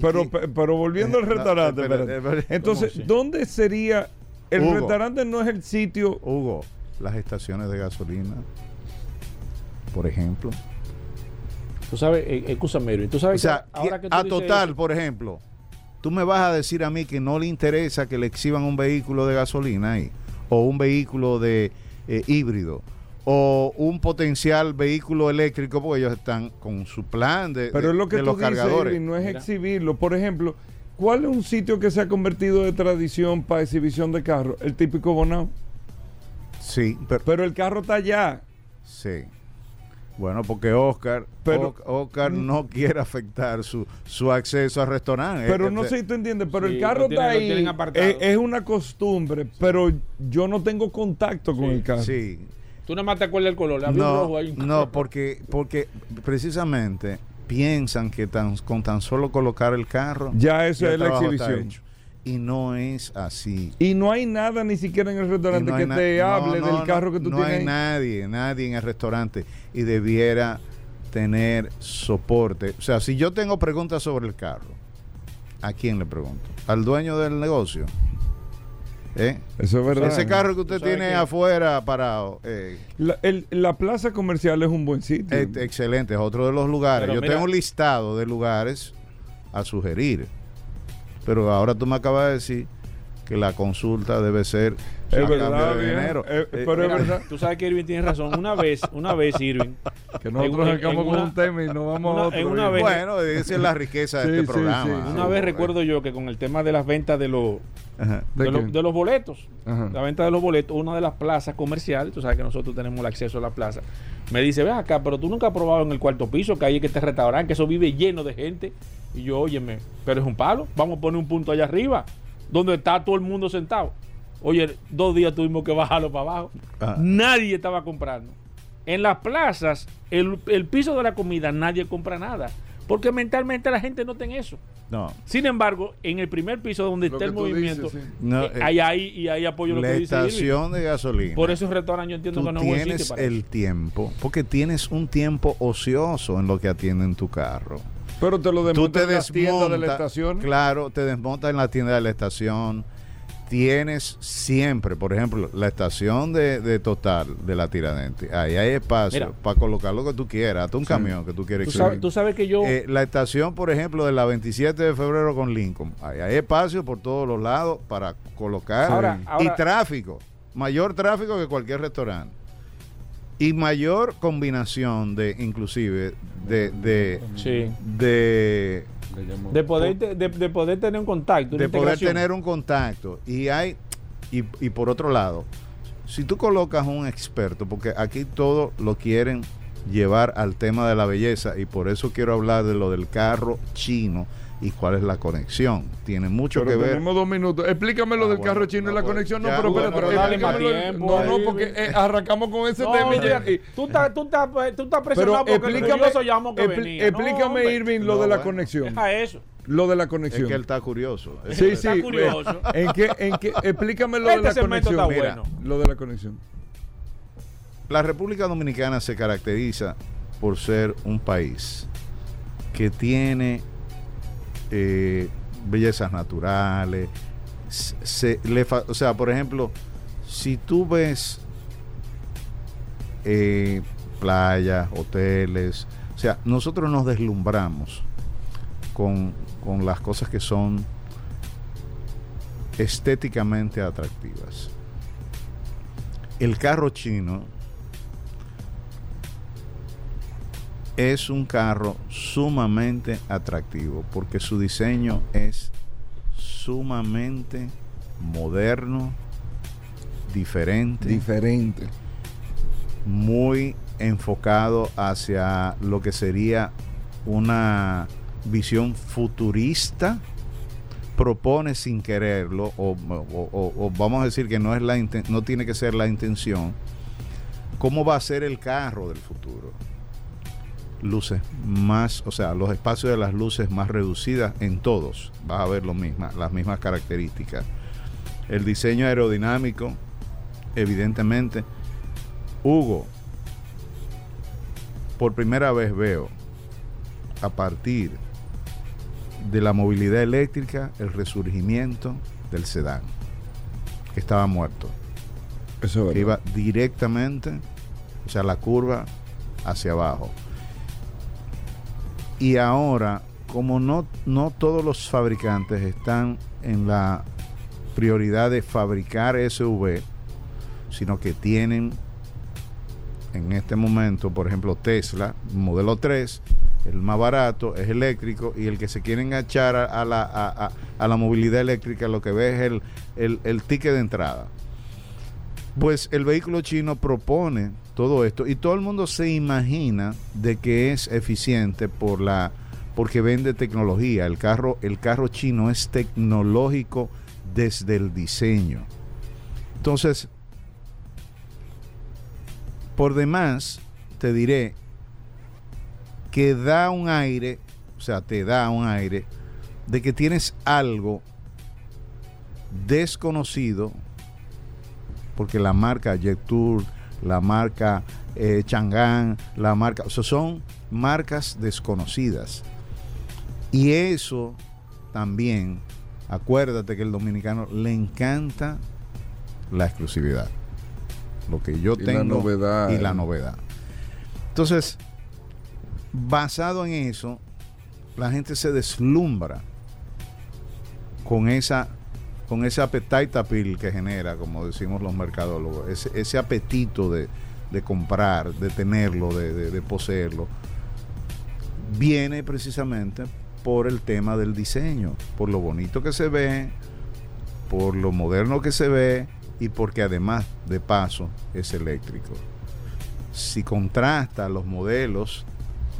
[SPEAKER 2] Pero,
[SPEAKER 4] que-
[SPEAKER 2] pero volviendo al
[SPEAKER 4] Eh, no,
[SPEAKER 2] restaurante,
[SPEAKER 4] espérate,
[SPEAKER 2] espérate.
[SPEAKER 4] espérate.
[SPEAKER 2] entonces. ¿dónde sería el
[SPEAKER 4] Hugo.
[SPEAKER 2] restaurante no es el sitio
[SPEAKER 4] Hugo, las estaciones de gasolina, por ejemplo.
[SPEAKER 3] Tú sabes, eh, escúchame, Irving, tú sabes
[SPEAKER 4] O sea,
[SPEAKER 3] que ahora que tú
[SPEAKER 4] a
[SPEAKER 3] dices
[SPEAKER 4] total,
[SPEAKER 3] eso,
[SPEAKER 4] por ejemplo, tú me vas a decir a mí que no le interesa que le exhiban un vehículo de gasolina ahí, o un vehículo de eh, híbrido, o un potencial vehículo eléctrico, porque ellos están con su plan de,
[SPEAKER 2] Pero
[SPEAKER 4] de-
[SPEAKER 2] es lo que
[SPEAKER 4] de
[SPEAKER 2] tú
[SPEAKER 4] los
[SPEAKER 2] dices,
[SPEAKER 4] cargadores.
[SPEAKER 2] Irving, no es
[SPEAKER 3] Mira.
[SPEAKER 2] exhibirlo. Por ejemplo, ¿cuál es un sitio que se ha convertido de tradición para exhibición de carros? El típico Bonao.
[SPEAKER 4] Sí, pero,
[SPEAKER 2] Pero el carro está allá.
[SPEAKER 4] sí. Bueno, porque Oscar,
[SPEAKER 2] Pero-
[SPEAKER 4] Oscar no quiere afectar su, su acceso al restaurante.
[SPEAKER 2] Pero no
[SPEAKER 4] eh,
[SPEAKER 2] sé si tú entiendes, pero
[SPEAKER 3] Sí,
[SPEAKER 2] el carro
[SPEAKER 3] lo tienen-
[SPEAKER 2] está ahí. Es, es una costumbre, pero yo no tengo contacto con
[SPEAKER 3] Sí,
[SPEAKER 2] el carro.
[SPEAKER 4] Sí,
[SPEAKER 3] Tú nada más te acuerdas el color, le había un
[SPEAKER 4] No,
[SPEAKER 3] rojo ahí. un-
[SPEAKER 4] no, porque, porque precisamente piensan que tan, con tan solo colocar el carro
[SPEAKER 2] Ya eso es la exhibición.
[SPEAKER 4] Y no es así.
[SPEAKER 2] Y no hay nada ni siquiera en el restaurante
[SPEAKER 4] no hay
[SPEAKER 2] que te
[SPEAKER 4] no,
[SPEAKER 2] hable
[SPEAKER 4] no,
[SPEAKER 2] del
[SPEAKER 4] no,
[SPEAKER 2] carro que tú
[SPEAKER 4] no
[SPEAKER 2] tienes.
[SPEAKER 4] hay
[SPEAKER 2] ahí.
[SPEAKER 4] nadie, nadie en el restaurante y debiera tener soporte. O sea, si yo tengo preguntas sobre el carro, ¿a quién le pregunto? ¿Al dueño del negocio? ¿Eh?
[SPEAKER 2] Eso es verdad.
[SPEAKER 4] Ese carro que usted tiene
[SPEAKER 3] que-
[SPEAKER 4] afuera parado, eh,
[SPEAKER 2] La, el- la plaza comercial es un buen sitio.
[SPEAKER 4] Eh, excelente, es otro de los lugares.
[SPEAKER 3] Pero
[SPEAKER 4] Yo
[SPEAKER 3] mira-
[SPEAKER 4] tengo un listado de lugares a sugerir. Pero ahora tú me acabas de decir que la consulta debe ser
[SPEAKER 2] Es verdad,
[SPEAKER 4] de dinero.
[SPEAKER 2] Eh,
[SPEAKER 4] Eh,
[SPEAKER 2] pero es verdad
[SPEAKER 3] Tú sabes que Irving tiene razón. Una vez, una vez, Irving.
[SPEAKER 2] que nosotros sacamos con
[SPEAKER 3] una-
[SPEAKER 2] un tema y nos vamos
[SPEAKER 3] una-
[SPEAKER 2] a otro.
[SPEAKER 3] en una vez-
[SPEAKER 4] bueno, esa es la riqueza
[SPEAKER 2] Sí,
[SPEAKER 4] de
[SPEAKER 2] sí,
[SPEAKER 4] este programa.
[SPEAKER 2] sí.
[SPEAKER 3] Una vez recuerdo yo que con el tema de las ventas de los
[SPEAKER 4] Ajá.
[SPEAKER 2] ¿De
[SPEAKER 3] de, lo- de los boletos,
[SPEAKER 2] Ajá.
[SPEAKER 3] la venta de los boletos, una de las plazas comerciales, tú sabes que nosotros tenemos el acceso a la plaza, me dice, ve acá, pero tú nunca has probado en el cuarto piso, que ahí es que este restaurante, que eso vive lleno de gente. Y yo, óyeme, pero es un palo, vamos a poner un punto allá arriba. donde está todo el mundo sentado. Oye, dos días tuvimos que bajarlo para abajo.
[SPEAKER 4] Ah.
[SPEAKER 3] Nadie estaba comprando. En las plazas, el, el piso de la comida, nadie compra nada. Porque mentalmente la gente no tiene eso.
[SPEAKER 4] No.
[SPEAKER 3] Sin embargo, en el primer piso donde
[SPEAKER 2] Lo
[SPEAKER 3] está el movimiento,
[SPEAKER 2] dices, sí.
[SPEAKER 4] No,
[SPEAKER 3] eh,
[SPEAKER 4] eh,
[SPEAKER 3] hay ahí y ahí apoyo lo
[SPEAKER 4] la
[SPEAKER 3] que dice Irving.
[SPEAKER 4] estación de gasolina.
[SPEAKER 3] Por eso el restaurante yo entiendo
[SPEAKER 4] tú
[SPEAKER 3] que no
[SPEAKER 4] tienes
[SPEAKER 3] para
[SPEAKER 4] el
[SPEAKER 3] eso.
[SPEAKER 4] tiempo, porque tienes un tiempo ocioso en lo que atienden tu carro.
[SPEAKER 2] Pero te lo desmontan en las tiendas de la
[SPEAKER 4] desmontas,
[SPEAKER 2] estación.
[SPEAKER 4] claro, te desmontas en la tienda de la estación. Tienes siempre, por ejemplo, la estación de, de Total de la Tiradentes. Ahí hay espacio
[SPEAKER 3] Mira.
[SPEAKER 4] para colocar lo que tú quieras, hasta un camión que tú quieres
[SPEAKER 3] Tú sabes, tú sabes que yo...
[SPEAKER 4] Eh, la estación, por ejemplo, de la 27 de febrero con Lincoln. Ahí hay espacio por todos los lados para colocar.
[SPEAKER 3] Ahora-
[SPEAKER 4] y
[SPEAKER 3] ahora-
[SPEAKER 4] tráfico. Mayor tráfico que cualquier restaurante. Y mayor combinación de, inclusive, de, de,
[SPEAKER 3] sí.
[SPEAKER 4] de.
[SPEAKER 3] De poder, de, de poder tener un contacto.
[SPEAKER 4] de poder tener un contacto. Y hay, y, y por otro lado, si tú colocas un experto, porque aquí todo lo quieren llevar al tema de la belleza, y por eso quiero hablar de lo del carro chino y cuál es la conexión. Tiene mucho
[SPEAKER 2] Pero
[SPEAKER 4] que ver.
[SPEAKER 2] tenemos dos minutos. Explícame lo
[SPEAKER 4] Ah,
[SPEAKER 2] del
[SPEAKER 4] bueno,
[SPEAKER 2] carro chino y
[SPEAKER 4] no,
[SPEAKER 2] la
[SPEAKER 4] pues,
[SPEAKER 2] conexión. No,
[SPEAKER 4] ya,
[SPEAKER 2] pero
[SPEAKER 4] bueno,
[SPEAKER 2] espérate.
[SPEAKER 3] pero dale más tiempo,
[SPEAKER 2] No, no, porque eh, arrancamos con ese
[SPEAKER 3] No,
[SPEAKER 2] tema y ya-
[SPEAKER 3] mira,
[SPEAKER 2] y-
[SPEAKER 3] tú estás tú estás- tú estás
[SPEAKER 2] Pero
[SPEAKER 3] presionado porque
[SPEAKER 2] explícame,
[SPEAKER 3] llamó que venía.
[SPEAKER 2] Explícame. Irving, lo
[SPEAKER 4] No,
[SPEAKER 2] de la
[SPEAKER 4] bueno.
[SPEAKER 2] conexión.
[SPEAKER 3] Deja eso.
[SPEAKER 2] Lo de la
[SPEAKER 4] Es
[SPEAKER 2] conexión.
[SPEAKER 4] que él está curioso.
[SPEAKER 2] Sí,
[SPEAKER 3] Está
[SPEAKER 2] sí.
[SPEAKER 3] curioso.
[SPEAKER 2] ¿En qué, en qué, explícame lo de
[SPEAKER 3] Este
[SPEAKER 2] la
[SPEAKER 3] segmento
[SPEAKER 2] conexión.
[SPEAKER 3] está
[SPEAKER 2] Mira,
[SPEAKER 3] bueno.
[SPEAKER 2] Lo de la conexión.
[SPEAKER 4] La República Dominicana se caracteriza por ser un país que tiene eh, bellezas naturales. o sea, por ejemplo, si tú ves eh, playas, hoteles, o sea, nosotros nos deslumbramos con, con las cosas que son estéticamente atractivas. El carro chino es un carro sumamente atractivo porque su diseño es sumamente moderno, diferente,
[SPEAKER 2] Diferente.
[SPEAKER 4] muy enfocado hacia lo que sería una visión futurista. Propone sin quererlo, o, o- o- o vamos a decir que no, es la no tiene que ser la intención, cómo va a ser el carro del futuro luces más, o sea, los espacios de las luces más reducidas en todos. Vas a ver lo misma, las mismas características. El diseño aerodinámico, evidentemente. Hugo, por primera vez veo a partir de la movilidad eléctrica el resurgimiento del sedán, que estaba muerto
[SPEAKER 2] Eso es
[SPEAKER 4] que iba directamente, o sea, la curva hacia abajo. Y ahora, como no, no todos los fabricantes están en la prioridad de fabricar SUV, sino que tienen en este momento, por ejemplo, Tesla, modelo 3, el más barato, es eléctrico, y el que se quiere enganchar a, la, a- la movilidad eléctrica, lo que ve es el, el ticket de entrada. Pues el vehículo chino propone todo esto y todo el mundo se imagina de que es eficiente por la porque vende tecnología. El carro, el carro chino es tecnológico desde el diseño. Entonces, por demás, te diré que da un aire, o sea, te da un aire de que tienes algo desconocido porque la marca Jet Tour, la marca eh, Chang'an, la marca, o sea, son marcas desconocidas. Y eso también, acuérdate que el dominicano le encanta la exclusividad. Lo que yo
[SPEAKER 2] Y la
[SPEAKER 4] tengo
[SPEAKER 2] novedad.
[SPEAKER 4] y la novedad. Entonces, basado en eso, la gente se deslumbra con esa con ese appetite appeal que genera, como decimos los mercadólogos, ese, ese apetito de, de comprar, de tenerlo, de, de- de poseerlo, viene precisamente por el tema del diseño, por lo bonito que se ve, por lo moderno que se ve y porque además de paso es eléctrico. Si contrasta los modelos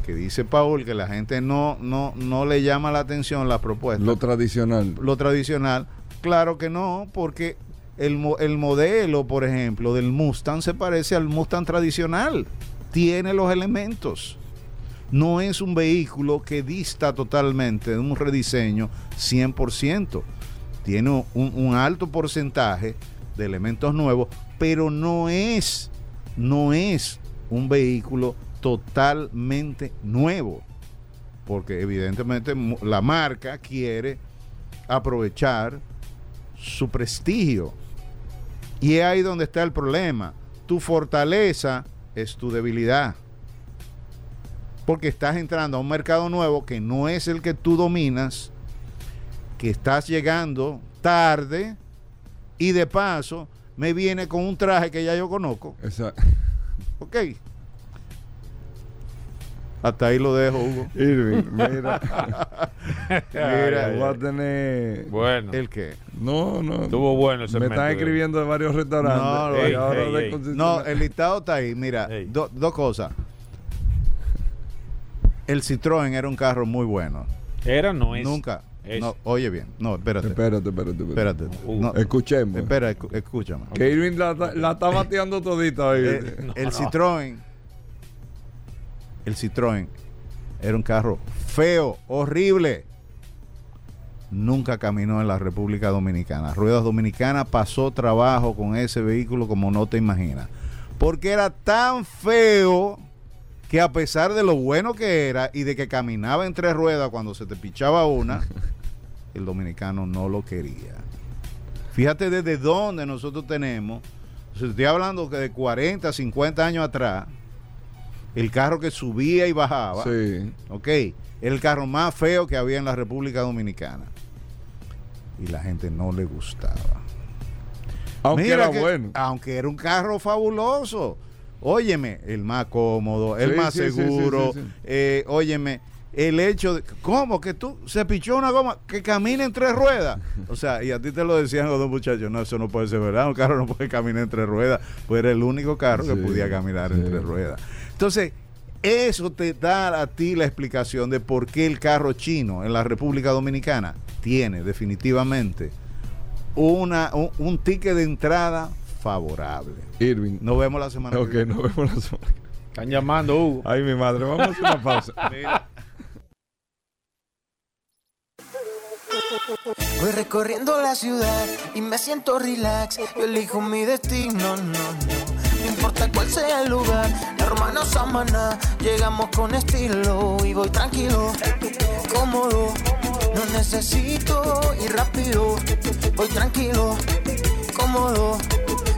[SPEAKER 4] que dice Paul que la gente no, no, no le llama la atención la propuesta,
[SPEAKER 2] Lo tradicional.
[SPEAKER 4] lo tradicional, Claro que no, porque el, el modelo, por ejemplo, del Mustang se parece al Mustang tradicional. Tiene los elementos. No es un vehículo que dista totalmente de un rediseño 100%. Tiene un, alto porcentaje de elementos nuevos, pero no es, no es un vehículo totalmente nuevo. Porque evidentemente la marca quiere aprovechar su prestigio. Y es ahí donde está el problema. Tu fortaleza es tu debilidad. Porque estás entrando a un mercado nuevo que no es el que tú dominas, que estás llegando tarde y de paso me viene con un traje que ya yo conozco.
[SPEAKER 2] Esa-
[SPEAKER 4] Ok. Hasta ahí lo dejo, Hugo.
[SPEAKER 2] Irving, <laughs> mira.
[SPEAKER 4] Mira,
[SPEAKER 2] voy a tener.
[SPEAKER 3] Bueno,
[SPEAKER 4] ¿El qué?
[SPEAKER 2] No, no.
[SPEAKER 3] estuvo bueno ese
[SPEAKER 2] Me están escribiendo de varios restaurantes.
[SPEAKER 4] No,
[SPEAKER 2] y
[SPEAKER 4] ey,
[SPEAKER 2] ahora
[SPEAKER 3] ey,
[SPEAKER 2] de
[SPEAKER 3] ey.
[SPEAKER 2] concesionaria.
[SPEAKER 4] No, el listado está ahí. Mira, do- dos cosas. El Citroën era un carro muy bueno.
[SPEAKER 3] Era, no es.
[SPEAKER 4] Nunca.
[SPEAKER 3] Es.
[SPEAKER 4] No, oye bien. No, espérate.
[SPEAKER 2] Espérate, espérate, espérate.
[SPEAKER 4] Espérate.
[SPEAKER 3] Uh.
[SPEAKER 4] No,
[SPEAKER 2] Escuchemos.
[SPEAKER 4] espera, escúchame.
[SPEAKER 2] Que Irving la, la está bateando todita hoy.
[SPEAKER 4] Eh, el Citroën. El Citroën era un carro feo, horrible. Nunca caminó en la República Dominicana. Ruedas Dominicanas pasó trabajo con ese vehículo como no te imaginas. Porque era tan feo que a pesar de lo bueno que era y de que caminaba en tres ruedas cuando se te pichaba una, <laughs> el dominicano no lo quería. Fíjate desde dónde nosotros tenemos, estoy hablando que de 40, 50 años atrás, el carro que subía y bajaba,
[SPEAKER 2] Sí.
[SPEAKER 4] ok, era el carro más feo que había en la República Dominicana. Y la gente no le gustaba.
[SPEAKER 2] Aunque
[SPEAKER 4] Mira
[SPEAKER 2] era
[SPEAKER 4] que-
[SPEAKER 2] bueno.
[SPEAKER 4] Aunque era un carro fabuloso. Óyeme, el más cómodo, el
[SPEAKER 2] Sí,
[SPEAKER 4] más
[SPEAKER 2] sí,
[SPEAKER 4] seguro.
[SPEAKER 2] sí,
[SPEAKER 4] eh, óyeme, el hecho de. ¿Cómo? Que tú se pichó una goma que camina en tres ruedas. O sea, y a ti te lo decían los dos muchachos. No, eso no puede ser verdad. Un carro no puede caminar en tres ruedas. Pues era el único carro que podía caminar en tres ruedas. Entonces, eso te da a ti la explicación de por qué el carro chino en la República Dominicana tiene definitivamente una, un, un ticket de entrada favorable.
[SPEAKER 2] Irving.
[SPEAKER 4] Nos vemos la semana
[SPEAKER 2] Ok,
[SPEAKER 4] que viene.
[SPEAKER 2] nos vemos la semana.
[SPEAKER 3] Están llamando, Hugo.
[SPEAKER 2] Ay, mi madre, vamos a hacer una pausa. <laughs>
[SPEAKER 5] Voy recorriendo la ciudad y me siento relax. Yo elijo mi destino, no, no. No importa cuál sea el lugar, hermano Samana. Llegamos con estilo y voy tranquilo, cómodo. No necesito ir rápido, voy tranquilo, cómodo.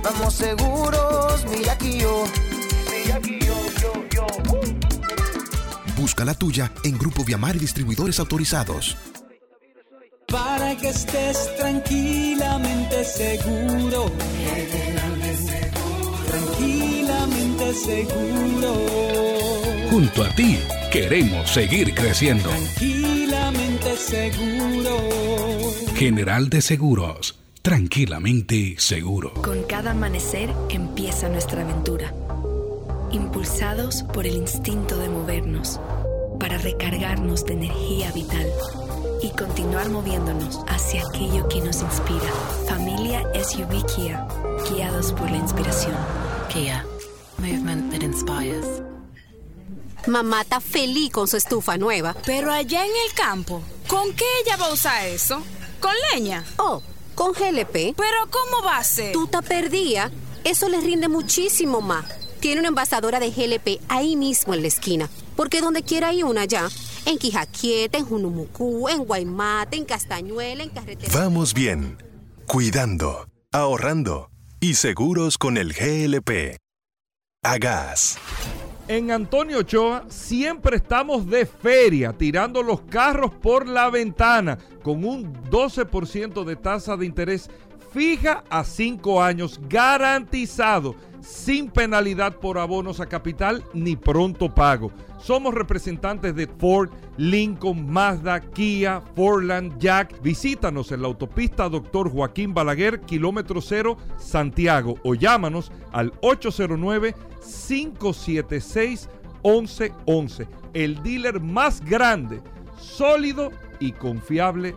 [SPEAKER 5] Vamos seguros, mira aquí yo. Mira aquí yo, yo, yo.
[SPEAKER 6] Busca la tuya en Grupo Viamar y distribuidores autorizados.
[SPEAKER 7] Para que estés tranquilamente seguro. Tranquilamente seguro.
[SPEAKER 8] Junto a ti queremos seguir creciendo.
[SPEAKER 7] Tranquilamente seguro.
[SPEAKER 8] General de Seguros, tranquilamente seguro.
[SPEAKER 9] Con cada amanecer empieza nuestra aventura. Impulsados por el instinto de movernos, para recargarnos de energía vital y continuar moviéndonos hacia aquello que nos inspira. Familia SUV Kia, guiados por la inspiración.
[SPEAKER 10] Kia, movement that inspires.
[SPEAKER 11] Mamá está feliz con su estufa nueva.
[SPEAKER 12] Pero allá en el campo, ¿con qué ella va a usar eso? ¿Con leña?
[SPEAKER 11] Oh, con GLP.
[SPEAKER 12] ¿Pero cómo va a ser?
[SPEAKER 11] Tú te perdía. Eso le rinde muchísimo más. Tiene una envasadora de GLP ahí mismo en la esquina. Porque donde quiera hay una ya. En Quijaquieta, en Junumucú, en Guaymate, en Castañuela, en Carretera.
[SPEAKER 6] Vamos bien, cuidando, ahorrando y seguros con el GLP. A gas.
[SPEAKER 2] En Antonio Ochoa siempre estamos de feria, tirando los carros por la ventana, con un 12% de tasa de interés fija a 5 años, garantizado, sin penalidad por abonos a capital ni pronto pago. Somos representantes de Ford, Lincoln, Mazda, Kia, Forland, Jack. Visítanos en la autopista Dr. Joaquín Balaguer, kilómetro cero, Santiago, o llámanos al 809-576-1111. El dealer más grande, sólido y confiable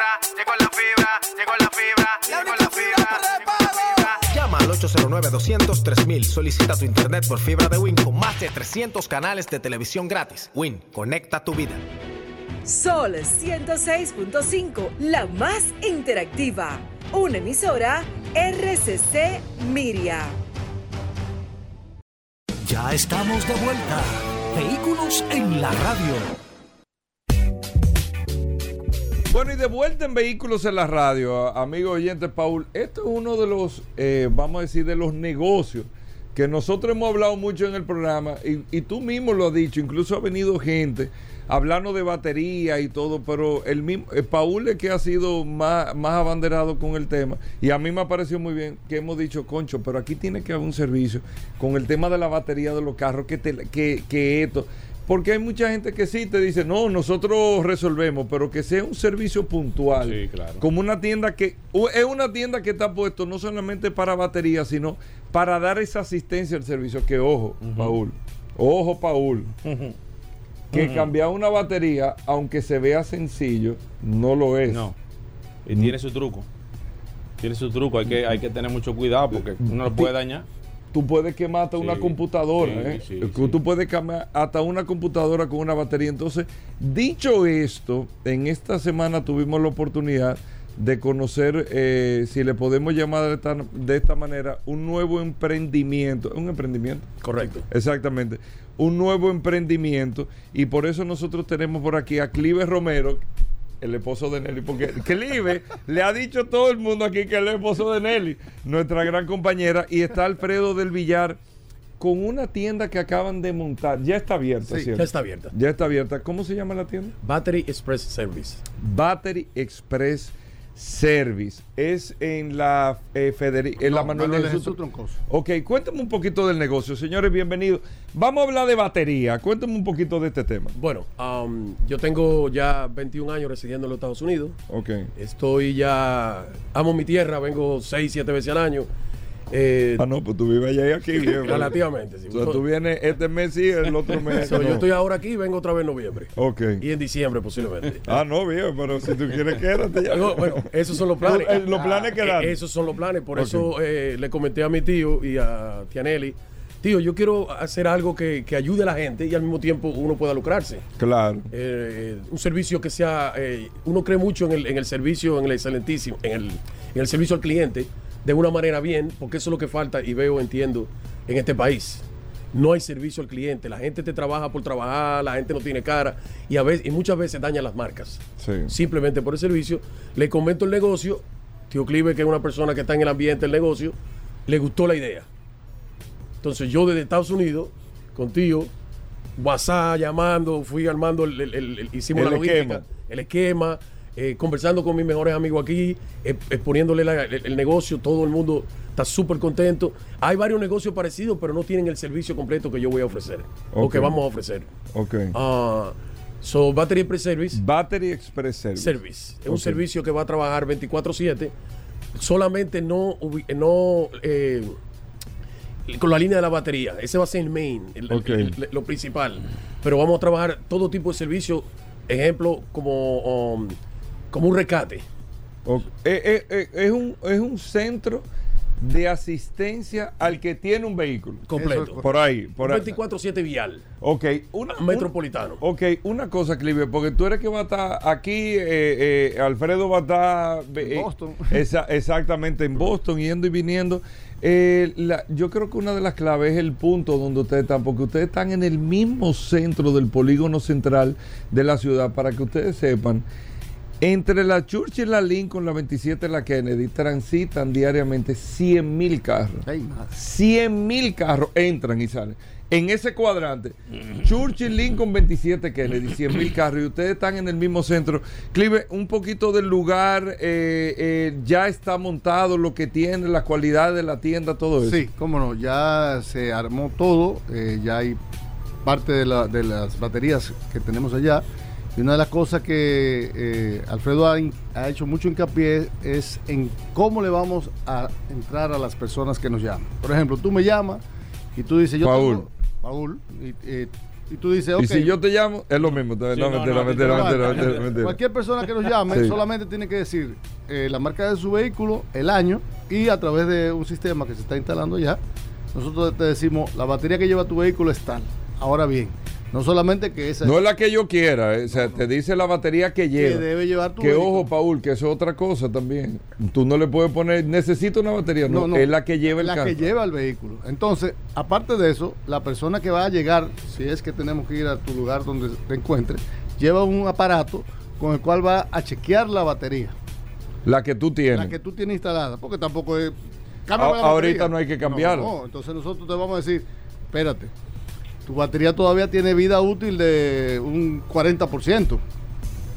[SPEAKER 13] Fibra, llegó la fibra, llegó la fibra, llegó la fibra, llegó la fibra. Llama al 809-203 Solicita tu internet por fibra de Win con más de 300 canales de televisión gratis. Win, conecta tu vida.
[SPEAKER 14] Sol 106.5, la más interactiva. Una emisora RCC Miria.
[SPEAKER 1] Ya estamos de vuelta. Vehículos en la radio.
[SPEAKER 2] Bueno, y de vuelta en Vehículos en la Radio, amigo oyente Paul, esto es uno de los, eh, vamos a decir, de los negocios que nosotros hemos hablado mucho en el programa y, tú mismo lo has dicho, incluso ha venido gente hablando de batería y todo, pero el mismo, eh, Paul es que ha sido más, más abanderado con el tema y a mí me ha parecido muy bien que hemos dicho, concho, pero aquí tiene que haber un servicio con el tema de la batería de los carros, que, te- que, que esto... Porque hay mucha gente que sí te dice, no, nosotros resolvemos, pero que sea un servicio puntual.
[SPEAKER 3] Sí, claro.
[SPEAKER 2] Como una tienda que, es una tienda que está puesto no solamente para baterías, sino para dar esa asistencia al servicio. Que ojo, Paul, ojo, Paul, <laughs> que cambiar una batería, aunque se vea sencillo, no lo es.
[SPEAKER 3] No. Y tiene su truco. Tiene su truco. Hay que, hay que tener mucho cuidado porque uno lo puede dañar.
[SPEAKER 2] Tú puedes quemar hasta una
[SPEAKER 3] Sí,
[SPEAKER 2] computadora,
[SPEAKER 3] sí,
[SPEAKER 2] ¿eh?
[SPEAKER 3] sí,
[SPEAKER 2] Tú- Tú puedes quemar hasta una computadora con una batería. Entonces, dicho esto, en esta semana tuvimos la oportunidad de conocer, eh, si le podemos llamar de esta, de esta manera, un nuevo emprendimiento. ¿Un emprendimiento?
[SPEAKER 15] Correcto.
[SPEAKER 2] Exactamente. Un nuevo emprendimiento. Y por eso nosotros tenemos por aquí a Clive Romero, el esposo de Nelly. Porque Clive le ha dicho todo el mundo aquí que es el esposo de Nelly, nuestra gran compañera. Y está Alfredo del Villar con una tienda que acaban de montar. Ya está abierta,
[SPEAKER 15] Sí,
[SPEAKER 2] ¿cierto?
[SPEAKER 15] ya está abierta.
[SPEAKER 2] Ya está abierta. ¿Cómo se llama la tienda?
[SPEAKER 15] Battery Express Service.
[SPEAKER 2] Battery Express Service. Es en la eh, Federi- en la Manuel,
[SPEAKER 16] Manuel
[SPEAKER 2] de
[SPEAKER 16] Jesús
[SPEAKER 2] Jesús
[SPEAKER 16] Troncoso.
[SPEAKER 2] Ok, cuéntame un poquito del negocio, señores, bienvenidos. Vamos a hablar de batería. Cuéntame un poquito de este tema.
[SPEAKER 15] Bueno, um, yo tengo ya 21 años residiendo en los Estados Unidos.
[SPEAKER 2] Ok.
[SPEAKER 15] Estoy ya. Amo mi tierra, vengo 6, 7 veces al año. Eh,
[SPEAKER 2] Ah, no, pues tú vives allá y aquí, <laughs> bien.
[SPEAKER 15] Relativamente, sí.
[SPEAKER 2] O sea, tú vienes este mes sí, el otro mes. <laughs>
[SPEAKER 15] So,
[SPEAKER 2] no.
[SPEAKER 15] Yo estoy ahora aquí y vengo otra vez en noviembre.
[SPEAKER 2] Ok.
[SPEAKER 15] Y en diciembre posiblemente. <laughs>
[SPEAKER 2] Ah, no, bien, pero si tú quieres quédate ya.
[SPEAKER 15] No, bueno, esos son los planes.
[SPEAKER 2] Eh, Los planes que dan.
[SPEAKER 15] Eh, Esos son los planes. Por eso eh, le comenté a mi tío y a Tianelli. Tío, yo quiero hacer algo que, que ayude a la gente y al mismo tiempo uno pueda lucrarse.
[SPEAKER 2] Claro.
[SPEAKER 15] Eh, un servicio que sea. eh, uno cree mucho en el, en el servicio, en el excelentísimo, en el, en el servicio al cliente de una manera bien, porque eso es lo que falta y veo, entiendo, en este país. No hay servicio al cliente, la gente te trabaja por trabajar, la gente no tiene cara y, a veces, y muchas veces daña las marcas
[SPEAKER 2] Sí.
[SPEAKER 15] simplemente por el servicio. Le comento el negocio. Tío Clive, que es una persona que está en el ambiente del negocio, le gustó la idea. Entonces yo desde Estados Unidos, con tío, WhatsApp, llamando, fui armando, el, el- el- el- hicimos la logística,
[SPEAKER 2] esquema.
[SPEAKER 15] el esquema, eh, conversando con mis mejores amigos aquí, eh, exponiéndole la- el, el negocio, todo el mundo está súper contento. Hay varios negocios parecidos, pero no tienen el servicio completo que yo voy a ofrecer, o que vamos a ofrecer.
[SPEAKER 2] Ok.
[SPEAKER 15] Ah, so, Battery Express Service.
[SPEAKER 2] Battery Express Service.
[SPEAKER 15] Service. Es un servicio que va a trabajar 24-7. Solamente no, no eh, con la línea de la batería. Ese va a ser el main, el-
[SPEAKER 2] Ok.
[SPEAKER 15] el- lo principal. Pero vamos a trabajar todo tipo de servicio. Ejemplo, como, um, como un recate.
[SPEAKER 2] Ok. Eh, eh, eh, es, un, es un centro de asistencia al que tiene un vehículo.
[SPEAKER 15] Completo.
[SPEAKER 2] Por ahí. Por ahí.
[SPEAKER 15] 24-7 vial.
[SPEAKER 2] Ok, una,
[SPEAKER 15] Metropolitano.
[SPEAKER 2] un- ok, una cosa, Clive, porque tú eres que va a estar aquí, eh, eh, Alfredo va a estar eh,
[SPEAKER 16] En Boston. <laughs>
[SPEAKER 2] esa- exactamente, en Boston, yendo y viniendo. Eh, la- yo creo que una de las claves es el punto donde ustedes están, porque ustedes están en el mismo centro del polígono central de la ciudad, para que ustedes sepan. Entre la Churchill, la Lincoln, la 27 y la Kennedy transitan diariamente 100 mil carros. 100 mil carros entran y salen. En ese cuadrante, Churchill, Lincoln, 27 Kennedy, 100 mil carros y ustedes están en el mismo centro. Clive, un poquito del lugar, eh, eh, ya está montado lo que tiene, la cualidad de la tienda, todo eso.
[SPEAKER 16] Sí, cómo no, ya se armó todo, eh, ya hay parte de, la- de las baterías que tenemos allá. Y una de las cosas que eh, Alfredo ha, ha hecho mucho hincapié es en cómo le vamos a entrar a las personas que nos llaman. Por ejemplo, tú me llamas y tú dices, yo
[SPEAKER 2] Paul.
[SPEAKER 16] tengo- Paul, y, tú dices, ok.
[SPEAKER 2] Y si yo te llamo, es lo mismo. No,
[SPEAKER 16] Sí,
[SPEAKER 2] mentira,
[SPEAKER 16] no, no,
[SPEAKER 2] mentira,
[SPEAKER 16] mentira,
[SPEAKER 2] mentira,
[SPEAKER 16] mentira.
[SPEAKER 2] mentira, mentira.
[SPEAKER 16] Cualquier persona que nos llame
[SPEAKER 2] Sí.
[SPEAKER 16] solamente tiene que decir eh, la marca de su vehículo, el año y a través de un sistema que se está instalando ya, nosotros te decimos la batería que lleva tu vehículo es tal. Ahora bien, no solamente que esa
[SPEAKER 2] No es la que yo quiera, eh, o sea, te dice la batería que lleva.
[SPEAKER 16] debe llevar tu
[SPEAKER 2] Que
[SPEAKER 16] vehículo.
[SPEAKER 2] ojo, Paul, que eso es otra cosa también. Tú no le puedes poner, necesito una batería, no,
[SPEAKER 16] No,
[SPEAKER 2] es la que lleva el
[SPEAKER 16] la
[SPEAKER 2] carro.
[SPEAKER 16] que lleva el vehículo. Entonces, aparte de eso, la persona que va a llegar, si es que tenemos que ir a tu lugar donde te encuentres, lleva un aparato con el cual va a chequear la batería.
[SPEAKER 2] La que tú tienes.
[SPEAKER 16] La que tú tienes instalada, porque tampoco es.
[SPEAKER 2] A- ahorita no hay que cambiarla.
[SPEAKER 16] No, no, entonces nosotros te vamos a decir, espérate, tu batería todavía tiene vida útil de un 40%.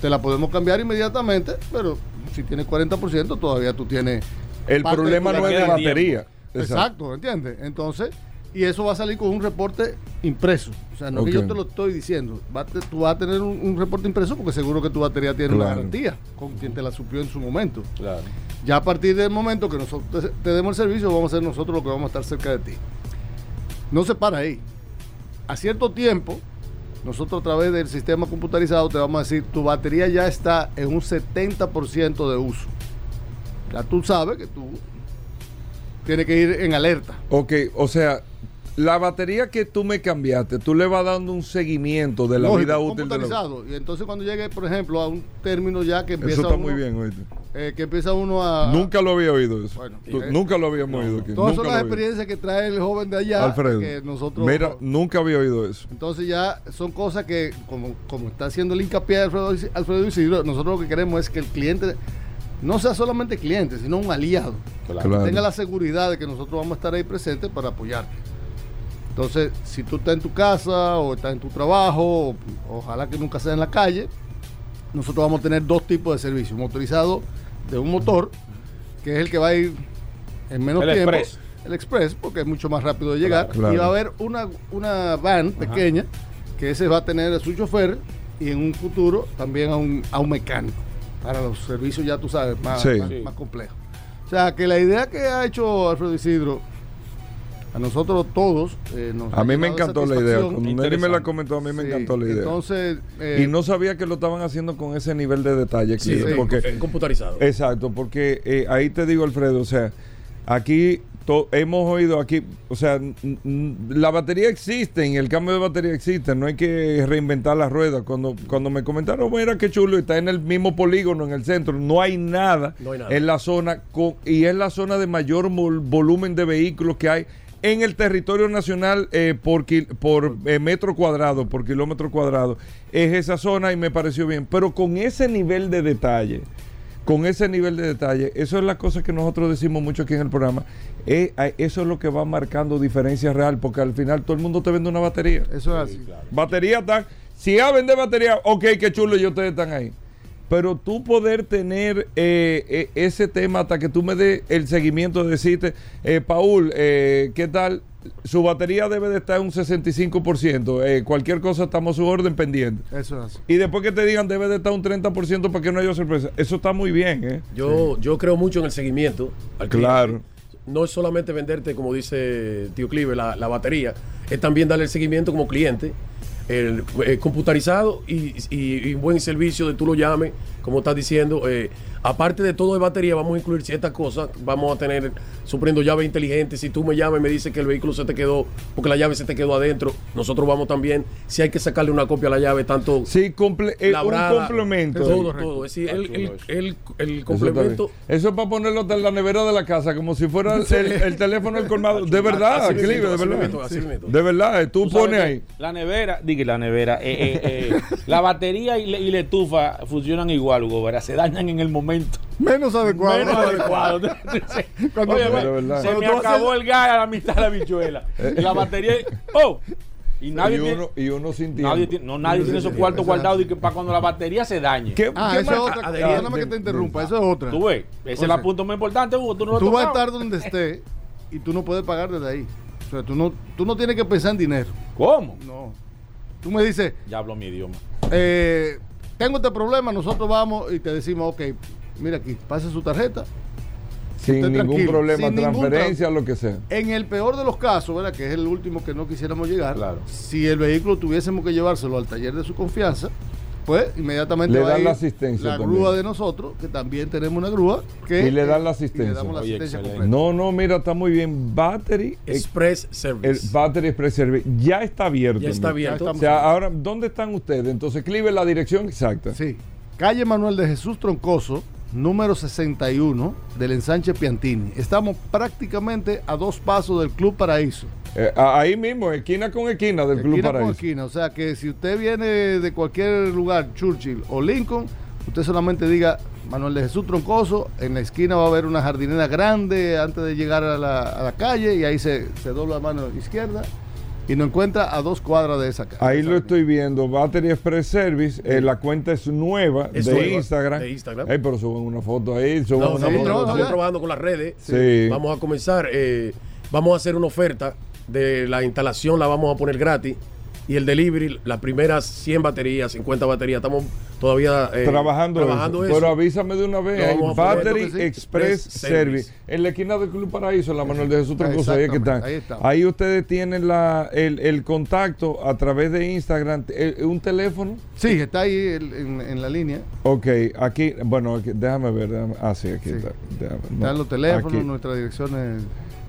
[SPEAKER 16] Te la podemos cambiar inmediatamente, pero si tiene 40%, todavía tú tienes.
[SPEAKER 2] El problema no es de
[SPEAKER 16] batería.
[SPEAKER 2] Exacto.
[SPEAKER 16] ¿entiendes? Entonces, y eso va a salir con un reporte impreso. O sea, no que
[SPEAKER 2] Ok.
[SPEAKER 16] yo te lo estoy diciendo. Va a te- tú vas a tener un, un reporte impreso porque seguro que tu batería tiene una garantía con quien te la suplió en su momento.
[SPEAKER 3] Claro.
[SPEAKER 16] Ya a partir del momento que nosotros te, te demos el servicio, vamos a ser nosotros los que vamos a estar cerca de ti. No se para ahí. A cierto tiempo, nosotros a través del sistema computarizado te vamos a decir, tu batería ya está en un 70% de uso. Ya tú sabes que tú tienes que ir en alerta.
[SPEAKER 2] Ok, o sea, la batería que tú me cambiaste, tú le vas dando un seguimiento de la
[SPEAKER 16] Lógico,
[SPEAKER 2] vida útil de la.
[SPEAKER 16] Y entonces cuando llegue, por ejemplo, a un término ya que empieza
[SPEAKER 2] Eso está
[SPEAKER 16] uno-
[SPEAKER 2] muy bien, oíste.
[SPEAKER 16] eh, que empieza uno a...
[SPEAKER 2] Nunca lo había oído eso.
[SPEAKER 16] Bueno,
[SPEAKER 2] Tú-
[SPEAKER 16] eh,
[SPEAKER 2] nunca lo habíamos oído aquí.
[SPEAKER 16] Todas
[SPEAKER 2] nunca
[SPEAKER 16] son las experiencias que trae el joven de allá.
[SPEAKER 2] Alfredo,
[SPEAKER 16] que nosotros,
[SPEAKER 2] mira, nunca había oído eso.
[SPEAKER 16] Entonces ya son cosas que, como, como está haciendo el hincapié de Alfredo Isidro, nosotros lo que queremos es que el cliente no sea solamente cliente, sino un aliado.
[SPEAKER 2] Claro.
[SPEAKER 16] Que tenga la seguridad de que nosotros vamos a estar ahí presentes para apoyarte. Entonces, si tú estás en tu casa o estás en tu trabajo, o- ojalá que nunca sea en la calle, nosotros vamos a tener dos tipos de servicios. Motorizado de un motor, que es el que va a ir en menos
[SPEAKER 3] El
[SPEAKER 16] tiempo.
[SPEAKER 3] express.
[SPEAKER 16] El express, porque es mucho más rápido de llegar.
[SPEAKER 2] Claro.
[SPEAKER 16] Y va a haber una, una van pequeña, que ese va a tener a su chofer y en un futuro también a un, a un mecánico. Para los servicios, ya tú sabes, más,
[SPEAKER 2] Sí.
[SPEAKER 16] más,
[SPEAKER 2] Sí.
[SPEAKER 16] más complejos. O sea, que la idea que ha hecho Alfredo Isidro, a nosotros todos, eh, nos
[SPEAKER 2] A mí me encantó la idea. Cuando Nelly me la comentó, a mí me encantó la idea.
[SPEAKER 16] Entonces, eh,
[SPEAKER 2] y no sabía que lo estaban haciendo con ese nivel de detalle.
[SPEAKER 15] Sí,
[SPEAKER 2] porque,
[SPEAKER 15] en computarizado.
[SPEAKER 2] Exacto, porque eh, ahí te digo, Alfredo, o sea, aquí to- hemos oído aquí, o sea, la batería existe, y el cambio de batería existe, no hay que reinventar las ruedas. Cuando, cuando me comentaron, mira qué chulo, está en el mismo polígono, en el centro, no hay nada,
[SPEAKER 15] No hay nada.
[SPEAKER 2] en la zona, con- y es la zona de mayor volumen de vehículos que hay en el territorio nacional eh, por, por eh, metro cuadrado, por kilómetro cuadrado. Es esa zona y me pareció bien. Pero con ese nivel de detalle, con ese nivel de detalle, eso es la cosa que nosotros decimos mucho aquí en el programa. eh, eso es lo que va marcando diferencia real, porque al final todo el mundo te vende una batería.
[SPEAKER 16] Eso es así.
[SPEAKER 2] Batería tan. Si a vender batería, ok, qué chulo, y ustedes están ahí. Pero tú poder tener eh, eh, ese tema hasta que tú me des el seguimiento de decirte, eh, Paul, eh, ¿qué tal? Su batería debe de estar en un 65%. eh, cualquier cosa estamos a su orden pendiente.
[SPEAKER 16] Eso es así.
[SPEAKER 2] Y después que te digan debe de estar un 30% para que no haya sorpresa. Eso está muy bien, ¿eh?
[SPEAKER 15] Yo, yo creo mucho en el seguimiento al cliente.
[SPEAKER 2] Claro.
[SPEAKER 15] No es solamente venderte, como dice Tío Clive, la, la batería, es también darle el seguimiento como cliente, el, eh, computarizado y, y- buen servicio de tú lo llames, como estás diciendo. eh, aparte de todo de batería, vamos a incluir ciertas cosas. Vamos a tener, supliendo llaves inteligentes. Si tú me llamas y me dices que el vehículo se te quedó, porque la llave se te quedó adentro, nosotros vamos también. Si hay que sacarle una copia a la llave, tanto.
[SPEAKER 2] Sí, comple- eh, un complemento.
[SPEAKER 15] Todo, todo. Es decir, el, el- el- complemento.
[SPEAKER 2] Eso es para ponerlo en la nevera de la casa, como si fuera el,
[SPEAKER 15] Sí.
[SPEAKER 2] el teléfono del colmado. De verdad,
[SPEAKER 15] Así
[SPEAKER 2] Clive, de
[SPEAKER 15] así
[SPEAKER 2] verdad.
[SPEAKER 15] así.
[SPEAKER 2] De verdad, tú
[SPEAKER 3] Tú
[SPEAKER 2] pones ahí.
[SPEAKER 3] La nevera, diga la nevera, eh, eh, eh, la batería y, la- y la estufa funcionan igual. algo, ¿verdad? Se dañan en el momento.
[SPEAKER 16] Menos adecuado.
[SPEAKER 3] Menos <laughs> adecuado.
[SPEAKER 16] Cuando
[SPEAKER 3] Oye,
[SPEAKER 2] verdad.
[SPEAKER 3] se
[SPEAKER 16] cuando
[SPEAKER 3] me acabó
[SPEAKER 16] haces-
[SPEAKER 3] el gas a la mitad de la bichuela. Y la batería. ¡Oh! Y nadie
[SPEAKER 2] y,
[SPEAKER 3] tiene.
[SPEAKER 2] uno, y uno sin tiempo.
[SPEAKER 3] Nadie tiene, no, nadie tiene esos cuartos guardados y que para cuando la batería se dañe.
[SPEAKER 2] ¿Qué-
[SPEAKER 16] Ah,
[SPEAKER 2] qué
[SPEAKER 16] eso es otra.
[SPEAKER 15] adherir-
[SPEAKER 16] Perdóname que te interrumpa, eso es otra.
[SPEAKER 3] Tú ves, ese es el punto más importante, Hugo. Tú no lo
[SPEAKER 16] Tú vas a estar donde estés y tú no puedes pagar desde ahí. O sea, tú no, tú no tienes que pensar en dinero.
[SPEAKER 3] ¿Cómo?
[SPEAKER 16] No. Tú me dices,
[SPEAKER 3] Ya hablo mi idioma.
[SPEAKER 16] eh, tengo este problema, nosotros vamos y te decimos, ok, mira aquí, pase su tarjeta.
[SPEAKER 2] Sin ningún problema,
[SPEAKER 16] sin ningún
[SPEAKER 2] transferencia, lo que sea.
[SPEAKER 16] En el peor de los casos, ¿verdad? Que es el último que no quisiéramos llegar.
[SPEAKER 3] Claro.
[SPEAKER 16] Si el vehículo tuviésemos que llevárselo al taller de su confianza, pues inmediatamente
[SPEAKER 2] Le
[SPEAKER 16] va a
[SPEAKER 2] dan
[SPEAKER 16] ir
[SPEAKER 2] la asistencia
[SPEAKER 16] La
[SPEAKER 2] también.
[SPEAKER 16] grúa de nosotros, que también tenemos una grúa. Que,
[SPEAKER 2] Y le dan la
[SPEAKER 16] y
[SPEAKER 2] asistencia.
[SPEAKER 16] le damos la
[SPEAKER 3] Oye,
[SPEAKER 16] asistencia.
[SPEAKER 2] No, no, mira, está muy bien. Battery
[SPEAKER 15] Express
[SPEAKER 2] El
[SPEAKER 15] Service.
[SPEAKER 2] Battery Express Service ya está abierto.
[SPEAKER 15] Ya está abierto.
[SPEAKER 2] O sea, ahora, ¿dónde están ustedes? Entonces, escribe la dirección exacta.
[SPEAKER 16] Sí. Calle Manuel de Jesús Troncoso, número 61 del ensanche Piantini. Estamos prácticamente a dos pasos del Club Paraíso.
[SPEAKER 2] Eh, ahí mismo, esquina con esquina del Club
[SPEAKER 16] esquina con
[SPEAKER 2] Paraíso.
[SPEAKER 16] esquina. O sea que si usted viene de cualquier lugar, Churchill o Lincoln, usted solamente diga Manuel de Jesús Troncoso. En la esquina va a haber una jardinera grande antes de llegar a la, a la calle y ahí se, se dobla a mano izquierda y nos encuentra a dos cuadras de esa calle.
[SPEAKER 2] Ahí lo estoy viendo, Battery Express Service, eh, la cuenta es nueva
[SPEAKER 15] Es
[SPEAKER 2] de,
[SPEAKER 15] nueva,
[SPEAKER 2] Instagram.
[SPEAKER 15] de Instagram.
[SPEAKER 2] Pero suben una foto ahí, suben
[SPEAKER 15] No,
[SPEAKER 2] una foto.
[SPEAKER 16] no,
[SPEAKER 15] estamos trabajando con las redes.
[SPEAKER 2] Sí.
[SPEAKER 15] Vamos a comenzar. eh, vamos a hacer una oferta de la instalación, la vamos a poner gratis. Y el delivery, las primeras 100 baterías, 50 baterías, estamos todavía eh,
[SPEAKER 2] trabajando,
[SPEAKER 15] trabajando
[SPEAKER 2] eso.
[SPEAKER 15] eso.
[SPEAKER 2] Pero avísame de una vez, Battery
[SPEAKER 16] sí.
[SPEAKER 2] Express
[SPEAKER 15] Express
[SPEAKER 2] Service.
[SPEAKER 15] Service.
[SPEAKER 2] En la esquina del Club Paraíso, la Manuel de Jesús Troncoso, ahí es que están.
[SPEAKER 16] Ahí
[SPEAKER 2] ustedes tienen la, el, el contacto a través de Instagram, eh, un teléfono.
[SPEAKER 16] Sí, está ahí el- en, en la línea.
[SPEAKER 2] Ok, aquí, bueno, aquí, déjame ver. déjame- ah, sí, aquí
[SPEAKER 16] Sí.
[SPEAKER 2] está. déjame- no,
[SPEAKER 16] Están los teléfonos,
[SPEAKER 2] aquí.
[SPEAKER 16] nuestras direcciones.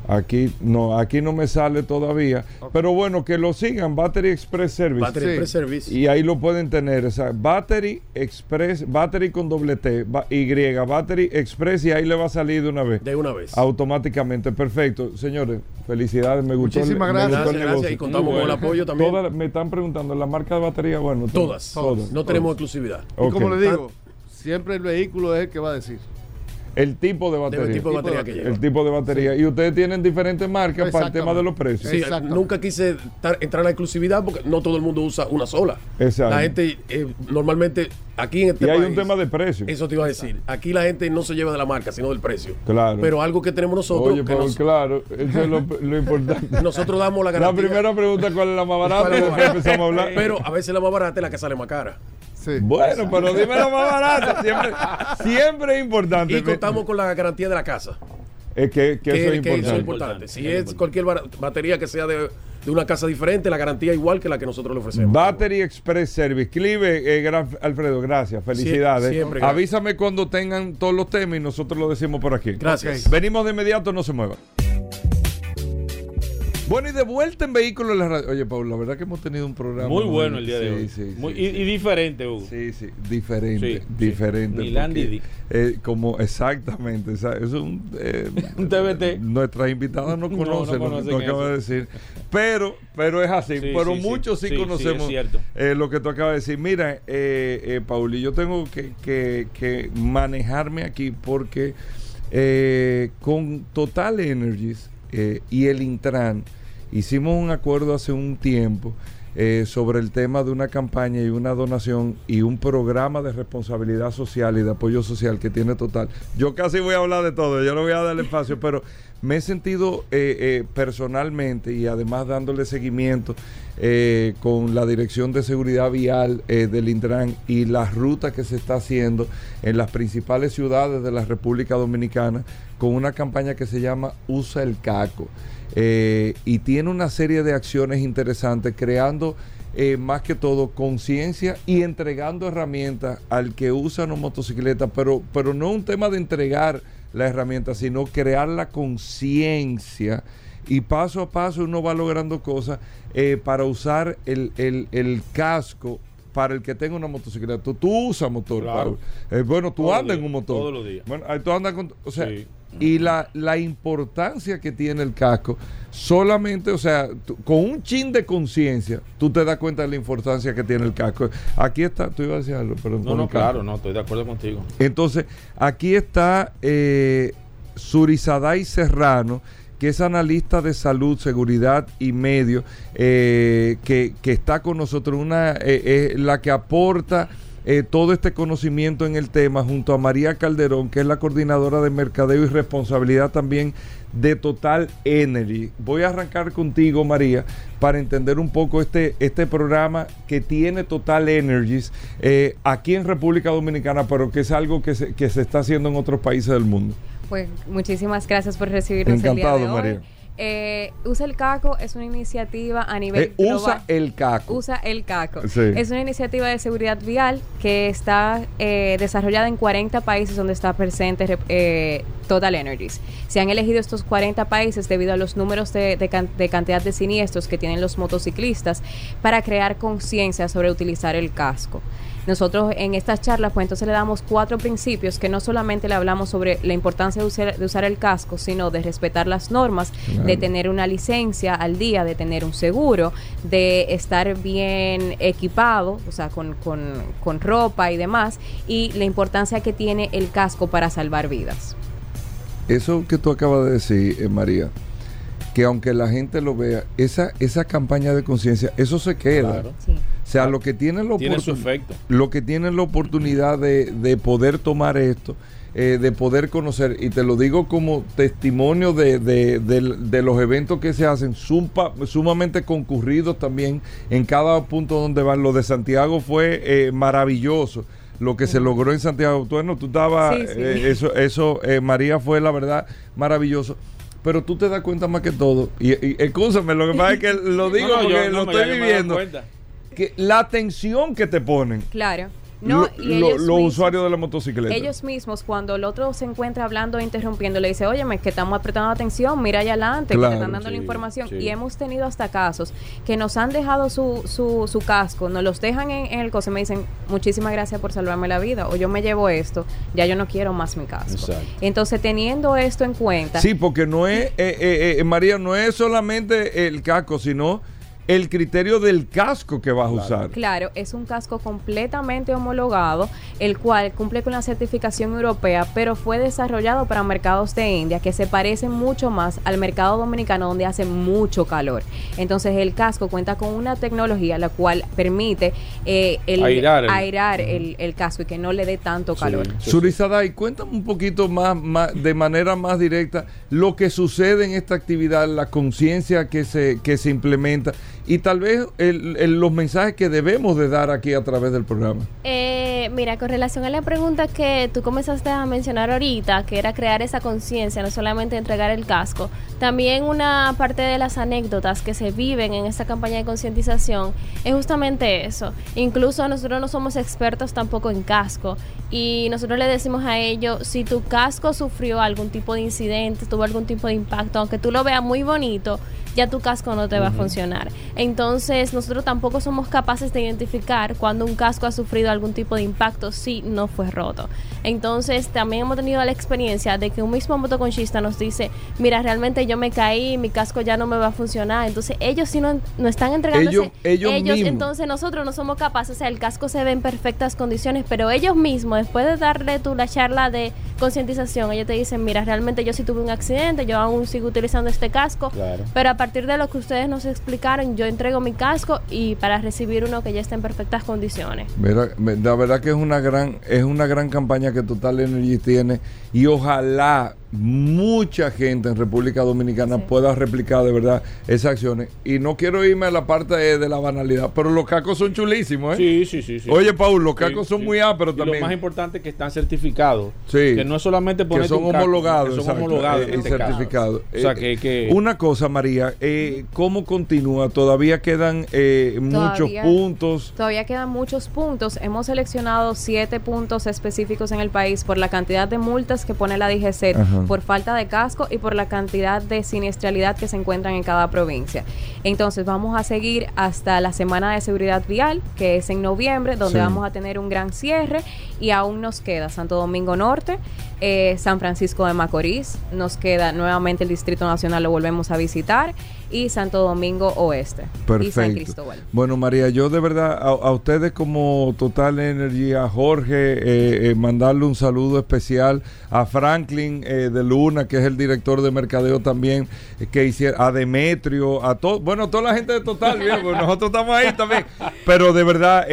[SPEAKER 2] Aquí no, aquí no me sale todavía. Pero bueno, que lo sigan, Battery Express Service.
[SPEAKER 15] Battery
[SPEAKER 16] Sí.
[SPEAKER 15] Express Service.
[SPEAKER 2] Y ahí lo pueden tener. O sea, Battery Express, Battery con doble T, Y, Battery Express, y ahí le va a salir de una vez.
[SPEAKER 15] de una vez.
[SPEAKER 2] Automáticamente. Perfecto. Señores, felicidades. Me gustó, el,
[SPEAKER 16] Muchísimas
[SPEAKER 2] me
[SPEAKER 16] gracias.
[SPEAKER 2] el
[SPEAKER 15] Gracias, gracias. Y contamos con el apoyo también.
[SPEAKER 2] Todas- me están preguntando, ¿la marca de batería? Bueno,
[SPEAKER 15] Todas.
[SPEAKER 2] todas.
[SPEAKER 15] No tenemos exclusividad.
[SPEAKER 16] Y como le digo, siempre el vehículo es el que va a decir.
[SPEAKER 2] El tipo de batería.
[SPEAKER 15] El tipo de batería que lleva.
[SPEAKER 2] El tipo de batería. Y ustedes tienen diferentes marcas para el tema de los precios.
[SPEAKER 15] Sí, nunca quise tar- entrar en la exclusividad porque no todo el mundo usa una sola.
[SPEAKER 2] Exacto.
[SPEAKER 15] La gente eh, normalmente aquí en este
[SPEAKER 2] Y hay
[SPEAKER 15] país,
[SPEAKER 2] un tema de precio.
[SPEAKER 15] Eso te iba a decir. Aquí la gente no se lleva de la marca, sino del precio.
[SPEAKER 2] Claro.
[SPEAKER 15] Pero algo que tenemos nosotros,
[SPEAKER 2] Oye,
[SPEAKER 15] que
[SPEAKER 2] Paul,
[SPEAKER 15] nos-
[SPEAKER 2] claro, eso es lo, lo importante. <laughs>
[SPEAKER 15] nosotros damos la
[SPEAKER 2] La
[SPEAKER 15] garantía.
[SPEAKER 2] primera pregunta, ¿cuál es la más barata?
[SPEAKER 15] ¿Cuál es la más barata?
[SPEAKER 2] empezamos a hablar.
[SPEAKER 15] Pero a veces la más barata es la que sale más cara.
[SPEAKER 16] Sí.
[SPEAKER 2] Bueno, pero dime la más barata. Siempre, siempre es importante.
[SPEAKER 15] Y contamos con la garantía de la casa.
[SPEAKER 2] Es que, que eso es
[SPEAKER 15] que
[SPEAKER 2] importante.
[SPEAKER 15] importante. Si es cualquier batería que sea de, de una casa diferente, la garantía igual que la que nosotros le ofrecemos.
[SPEAKER 2] Battery Express Service. Clive, eh, gran- Alfredo, gracias. Felicidades.
[SPEAKER 15] siempre, gracias.
[SPEAKER 2] Avísame cuando tengan todos los temas y nosotros lo decimos por aquí.
[SPEAKER 15] Gracias.
[SPEAKER 2] Venimos de inmediato, no se muevan. Bueno, y de vuelta en Vehículos en la Radio. Oye, Paul, la verdad que hemos tenido un programa.
[SPEAKER 3] Muy bueno el día de
[SPEAKER 2] Sí,
[SPEAKER 3] hoy.
[SPEAKER 2] sí,
[SPEAKER 3] Muy-
[SPEAKER 2] sí,
[SPEAKER 3] y, y diferente, Hugo.
[SPEAKER 2] Sí, sí, diferente, diferente.
[SPEAKER 3] Landy
[SPEAKER 2] porque, eh, como exactamente, o sea, es un, eh, <laughs>
[SPEAKER 3] Un TBT.
[SPEAKER 2] Nuestras invitadas <laughs> no
[SPEAKER 3] No, no
[SPEAKER 2] conocen lo que acabas de decir, pero, pero es así.
[SPEAKER 3] Sí,
[SPEAKER 2] pero muchos sí, conocemos eh, lo que tú acabas de decir. Mira, eh, eh, Pauli, yo tengo que, que- que manejarme aquí porque eh, con Total Energies eh, y el Intran. Hicimos un acuerdo hace un tiempo eh, sobre el tema de una campaña y una donación y un programa de responsabilidad social y de apoyo social que tiene Total. Yo casi voy a hablar de todo, yo no voy a dar espacio, pero me he sentido eh, eh, personalmente y además dándole seguimiento eh, con la Dirección de Seguridad Vial del Intran y las rutas que se está haciendo en las principales ciudades de la República Dominicana con una campaña que se llama Usa el Caco. Eh, y tiene una serie de acciones interesantes creando eh, más que todo conciencia y entregando herramientas al que usa una motocicleta, pero, pero no un tema de entregar la herramienta, sino crear la conciencia y paso a paso uno va logrando cosas eh, para usar el, el- el casco para el que tenga una motocicleta. Tú, tú usas motor,
[SPEAKER 3] Claro.
[SPEAKER 2] Eh, bueno, tú
[SPEAKER 3] Todos
[SPEAKER 2] andas en un motor.
[SPEAKER 3] todos los días.
[SPEAKER 2] Bueno, ahí tú andas con... O sea,
[SPEAKER 3] Sí.
[SPEAKER 2] Y la, la importancia que tiene el casco, solamente, o sea, tú- con un chin de conciencia, tú te das cuenta de la importancia que tiene el casco. Aquí está, tú ibas a decir algo, pero
[SPEAKER 3] No, no, claro, no, estoy de acuerdo contigo.
[SPEAKER 2] entonces, aquí está eh, Surizaday Serrano, que es analista de salud, seguridad y medio, eh, que, que está con nosotros, una, eh, eh, la que aporta eh, todo este conocimiento en el tema, junto a María Calderón, que es la coordinadora de mercadeo y responsabilidad también de Total Energy. Voy a arrancar contigo, María, para entender un poco este, este programa que tiene Total Energies eh, aquí en República Dominicana, pero que es algo que se, que se está haciendo en otros países del mundo.
[SPEAKER 17] Pues muchísimas gracias por recibirnos
[SPEAKER 2] Encantado,
[SPEAKER 17] el día de hoy.
[SPEAKER 2] María.
[SPEAKER 17] Eh, Usa el Caco es una iniciativa a nivel
[SPEAKER 2] Eh, usa
[SPEAKER 17] global.
[SPEAKER 2] el caco.
[SPEAKER 17] Usa el CACO.
[SPEAKER 2] Sí.
[SPEAKER 17] Es una iniciativa de seguridad vial que está eh, desarrollada en 40 países donde está presente eh, Total Energies. Se han elegido estos 40 países debido a los números de, de can- de cantidad de siniestros que tienen los motociclistas para crear conciencia sobre utilizar el casco. Nosotros en estas charlas, pues entonces le damos cuatro principios que no solamente le hablamos sobre la importancia de usar, de usar el casco, sino de respetar las normas,
[SPEAKER 18] Claro.
[SPEAKER 17] de tener una licencia al día, de tener un seguro, de estar bien equipado, o sea, con, con, con ropa y demás, y la importancia que tiene el casco para salvar vidas.
[SPEAKER 2] Eso que tú acabas de decir, eh, María, que aunque la gente lo vea, esa, esa campaña de conciencia, eso se queda.
[SPEAKER 3] Claro.
[SPEAKER 2] O sea, lo que tienen la
[SPEAKER 3] Tiene su
[SPEAKER 2] oportun-
[SPEAKER 3] efecto.
[SPEAKER 2] Lo que tienen la oportunidad de, de poder tomar esto, eh, de poder conocer, y te lo digo como testimonio de, de- los eventos que se hacen, sumpa- sumamente concurridos también en cada punto donde van. Lo de Santiago fue eh, maravilloso. Lo que se logró en Santiago, tú, bueno, tú estabas,
[SPEAKER 18] Sí, sí.
[SPEAKER 2] eh, eso, eso eh, María fue la verdad maravilloso. Pero tú te das cuenta más que todo, y, y escúchame, lo que pasa es que lo <laughs> digo
[SPEAKER 3] No, no,
[SPEAKER 2] porque
[SPEAKER 3] yo-
[SPEAKER 2] lo estoy viviendo. Que la atención que te ponen
[SPEAKER 17] Claro. No,
[SPEAKER 2] lo-
[SPEAKER 17] y ellos
[SPEAKER 2] los usuarios de la motocicleta.
[SPEAKER 17] Ellos mismos, cuando el otro se encuentra hablando e interrumpiendo, le dice, óyeme, que estamos prestando atención, mira allá adelante, que te están dando la información.
[SPEAKER 2] sí.
[SPEAKER 17] Y hemos tenido hasta casos que nos han dejado su, su, su casco, nos los dejan en, en el coche y me dicen, muchísimas gracias por salvarme la vida, o yo me llevo esto, ya yo no quiero más mi casco.
[SPEAKER 2] Exacto.
[SPEAKER 17] Entonces, teniendo esto en cuenta,
[SPEAKER 2] Sí, porque no es, eh, eh, eh, María, no es solamente el casco, sino el criterio del casco que vas a usar.
[SPEAKER 17] Claro, es un casco completamente homologado, el cual cumple con la certificación europea, pero fue desarrollado para mercados de India que se parecen mucho más al mercado dominicano donde hace mucho calor. Entonces el casco cuenta con una tecnología la cual permite eh, el,
[SPEAKER 2] Airar el-
[SPEAKER 17] airar el, el casco y que no le dé tanto calor.
[SPEAKER 2] Surizaday, cuéntame un poquito más, más, de manera más directa, lo que sucede en esta actividad, la conciencia que se, que se implementa y tal vez el- los mensajes que debemos de dar aquí a través del programa.
[SPEAKER 18] Eh, mira, con relación a la pregunta que tú comenzaste a mencionar ahorita, que era crear esa conciencia, no solamente entregar el casco, también una parte de las anécdotas que se viven en esta campaña de concientización es justamente eso. Incluso nosotros no somos expertos tampoco en casco y nosotros le decimos a ellos, si tu casco sufrió algún tipo de incidente, tuvo algún tipo de impacto, aunque tú lo veas muy bonito, ya tu casco no te va a funcionar. Entonces, nosotros tampoco somos capaces de identificar cuando un casco ha sufrido algún tipo de impacto si no fue roto. Entonces, también hemos tenido la experiencia de que un mismo motoconchista nos dice, mira, realmente yo me caí, mi casco ya no me va a funcionar. Entonces, ellos sí no, no están entregando
[SPEAKER 2] Ellos- ellos mismos.
[SPEAKER 18] entonces nosotros no somos capaces, o sea, el casco se ve en perfectas condiciones, pero ellos mismos, después de darle tú la charla de concientización, ellos te dicen, mira, realmente yo sí tuve un accidente, yo aún sigo utilizando este casco,
[SPEAKER 2] Claro.
[SPEAKER 18] pero a partir de lo que ustedes nos explicaron, yo entrego mi casco y para recibir uno que ya está en perfectas condiciones.
[SPEAKER 2] La verdad que es una gran es una gran campaña que Total Energy tiene y ojalá mucha gente en República Dominicana pueda replicar de verdad esas acciones. Y no quiero irme a la parte de, de la banalidad, pero los cacos son chulísimos, ¿eh?
[SPEAKER 3] Sí, sí, sí. sí.
[SPEAKER 2] Oye, Paul, los
[SPEAKER 3] Sí,
[SPEAKER 2] cacos son
[SPEAKER 3] sí.
[SPEAKER 2] muy ásperos
[SPEAKER 3] Y
[SPEAKER 2] también.
[SPEAKER 3] Lo más importante es que están certificados.
[SPEAKER 2] Sí.
[SPEAKER 3] Que no es solamente
[SPEAKER 2] que
[SPEAKER 3] ponerte
[SPEAKER 2] son
[SPEAKER 3] un
[SPEAKER 2] homologados,
[SPEAKER 3] que son homologados
[SPEAKER 2] eh, y
[SPEAKER 3] este
[SPEAKER 2] certificados.
[SPEAKER 3] O sea,
[SPEAKER 2] Eh,
[SPEAKER 3] que, que-
[SPEAKER 2] Una cosa, María, eh, ¿cómo continúa? Todavía quedan eh, muchos
[SPEAKER 17] Todavía-
[SPEAKER 2] puntos.
[SPEAKER 17] Todavía quedan muchos puntos. Hemos seleccionado siete puntos específicos en el país por la cantidad de multas que pone la DGC.
[SPEAKER 2] Ajá.
[SPEAKER 17] por falta de casco y por la cantidad de siniestralidad que se encuentran en cada provincia. Entonces vamos a seguir hasta la semana de seguridad vial, que es en noviembre, donde
[SPEAKER 2] Sí.
[SPEAKER 17] vamos a tener un gran cierre y aún nos queda Santo Domingo Norte, eh, San Francisco de Macorís, nos queda nuevamente el Distrito Nacional, lo volvemos a visitar, y Santo Domingo Oeste y San
[SPEAKER 2] Perfecto.
[SPEAKER 17] Cristóbal.
[SPEAKER 2] Bueno, María, yo de verdad a, a ustedes como Total Energy, a Jorge, eh, eh, mandarle un saludo especial, a Franklin eh, de Luna, que es el director de mercadeo también, que hicieron, a Demetrio, a todo, bueno, toda la gente de Total, bien, pues nosotros estamos ahí también, pero de verdad,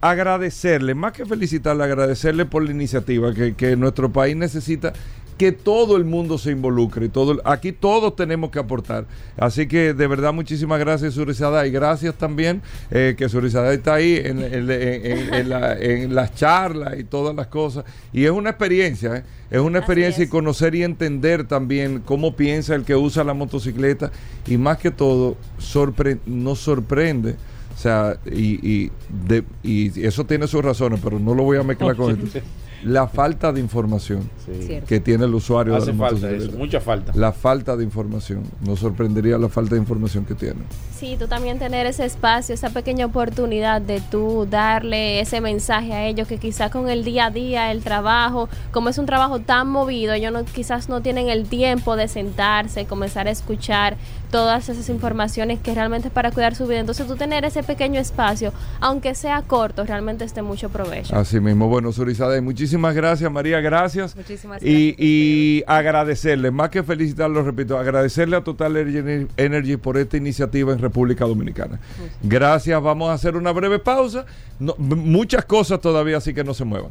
[SPEAKER 2] agradecerle, más que felicitarle, agradecerle por la iniciativa que, que nuestro país necesita que todo el mundo se involucre y todo aquí todos tenemos que aportar. Así que de verdad muchísimas gracias Surizada y gracias también eh, que Surizada está ahí en, en- en- en la- en las charlas y todas las cosas. Y es una experiencia ¿eh? es una experiencia y conocer y entender también cómo piensa el que usa la motocicleta. Y más que todo sorpre- nos sorprende o sea, y, y, de- y eso tiene sus razones, pero no lo voy a mezclar con esto. <laughs> La falta de información que tiene el usuario
[SPEAKER 3] Hace
[SPEAKER 2] de la
[SPEAKER 3] falta eso, mucha falta.
[SPEAKER 2] La falta de información. Nos sorprendería la falta de información que tiene.
[SPEAKER 18] Sí, tú también tener ese espacio, esa pequeña oportunidad de tú darle ese mensaje a ellos que quizás con el día a día, el trabajo, como es un trabajo tan movido, ellos no, quizás no tienen el tiempo de sentarse, comenzar a escuchar todas esas informaciones que realmente es para cuidar su vida. Entonces tú tener ese pequeño espacio, aunque sea corto, realmente es de mucho provecho.
[SPEAKER 2] Así mismo. Bueno, Surizada, muchísimas gracias, María, gracias.
[SPEAKER 17] Muchísimas
[SPEAKER 2] Y, y agradecerle, más que felicitarlo, repito, agradecerle a Total Energy- Energy por esta iniciativa en República Dominicana. Gracias, vamos a hacer una breve pausa. No, muchas cosas todavía, así que no se muevan.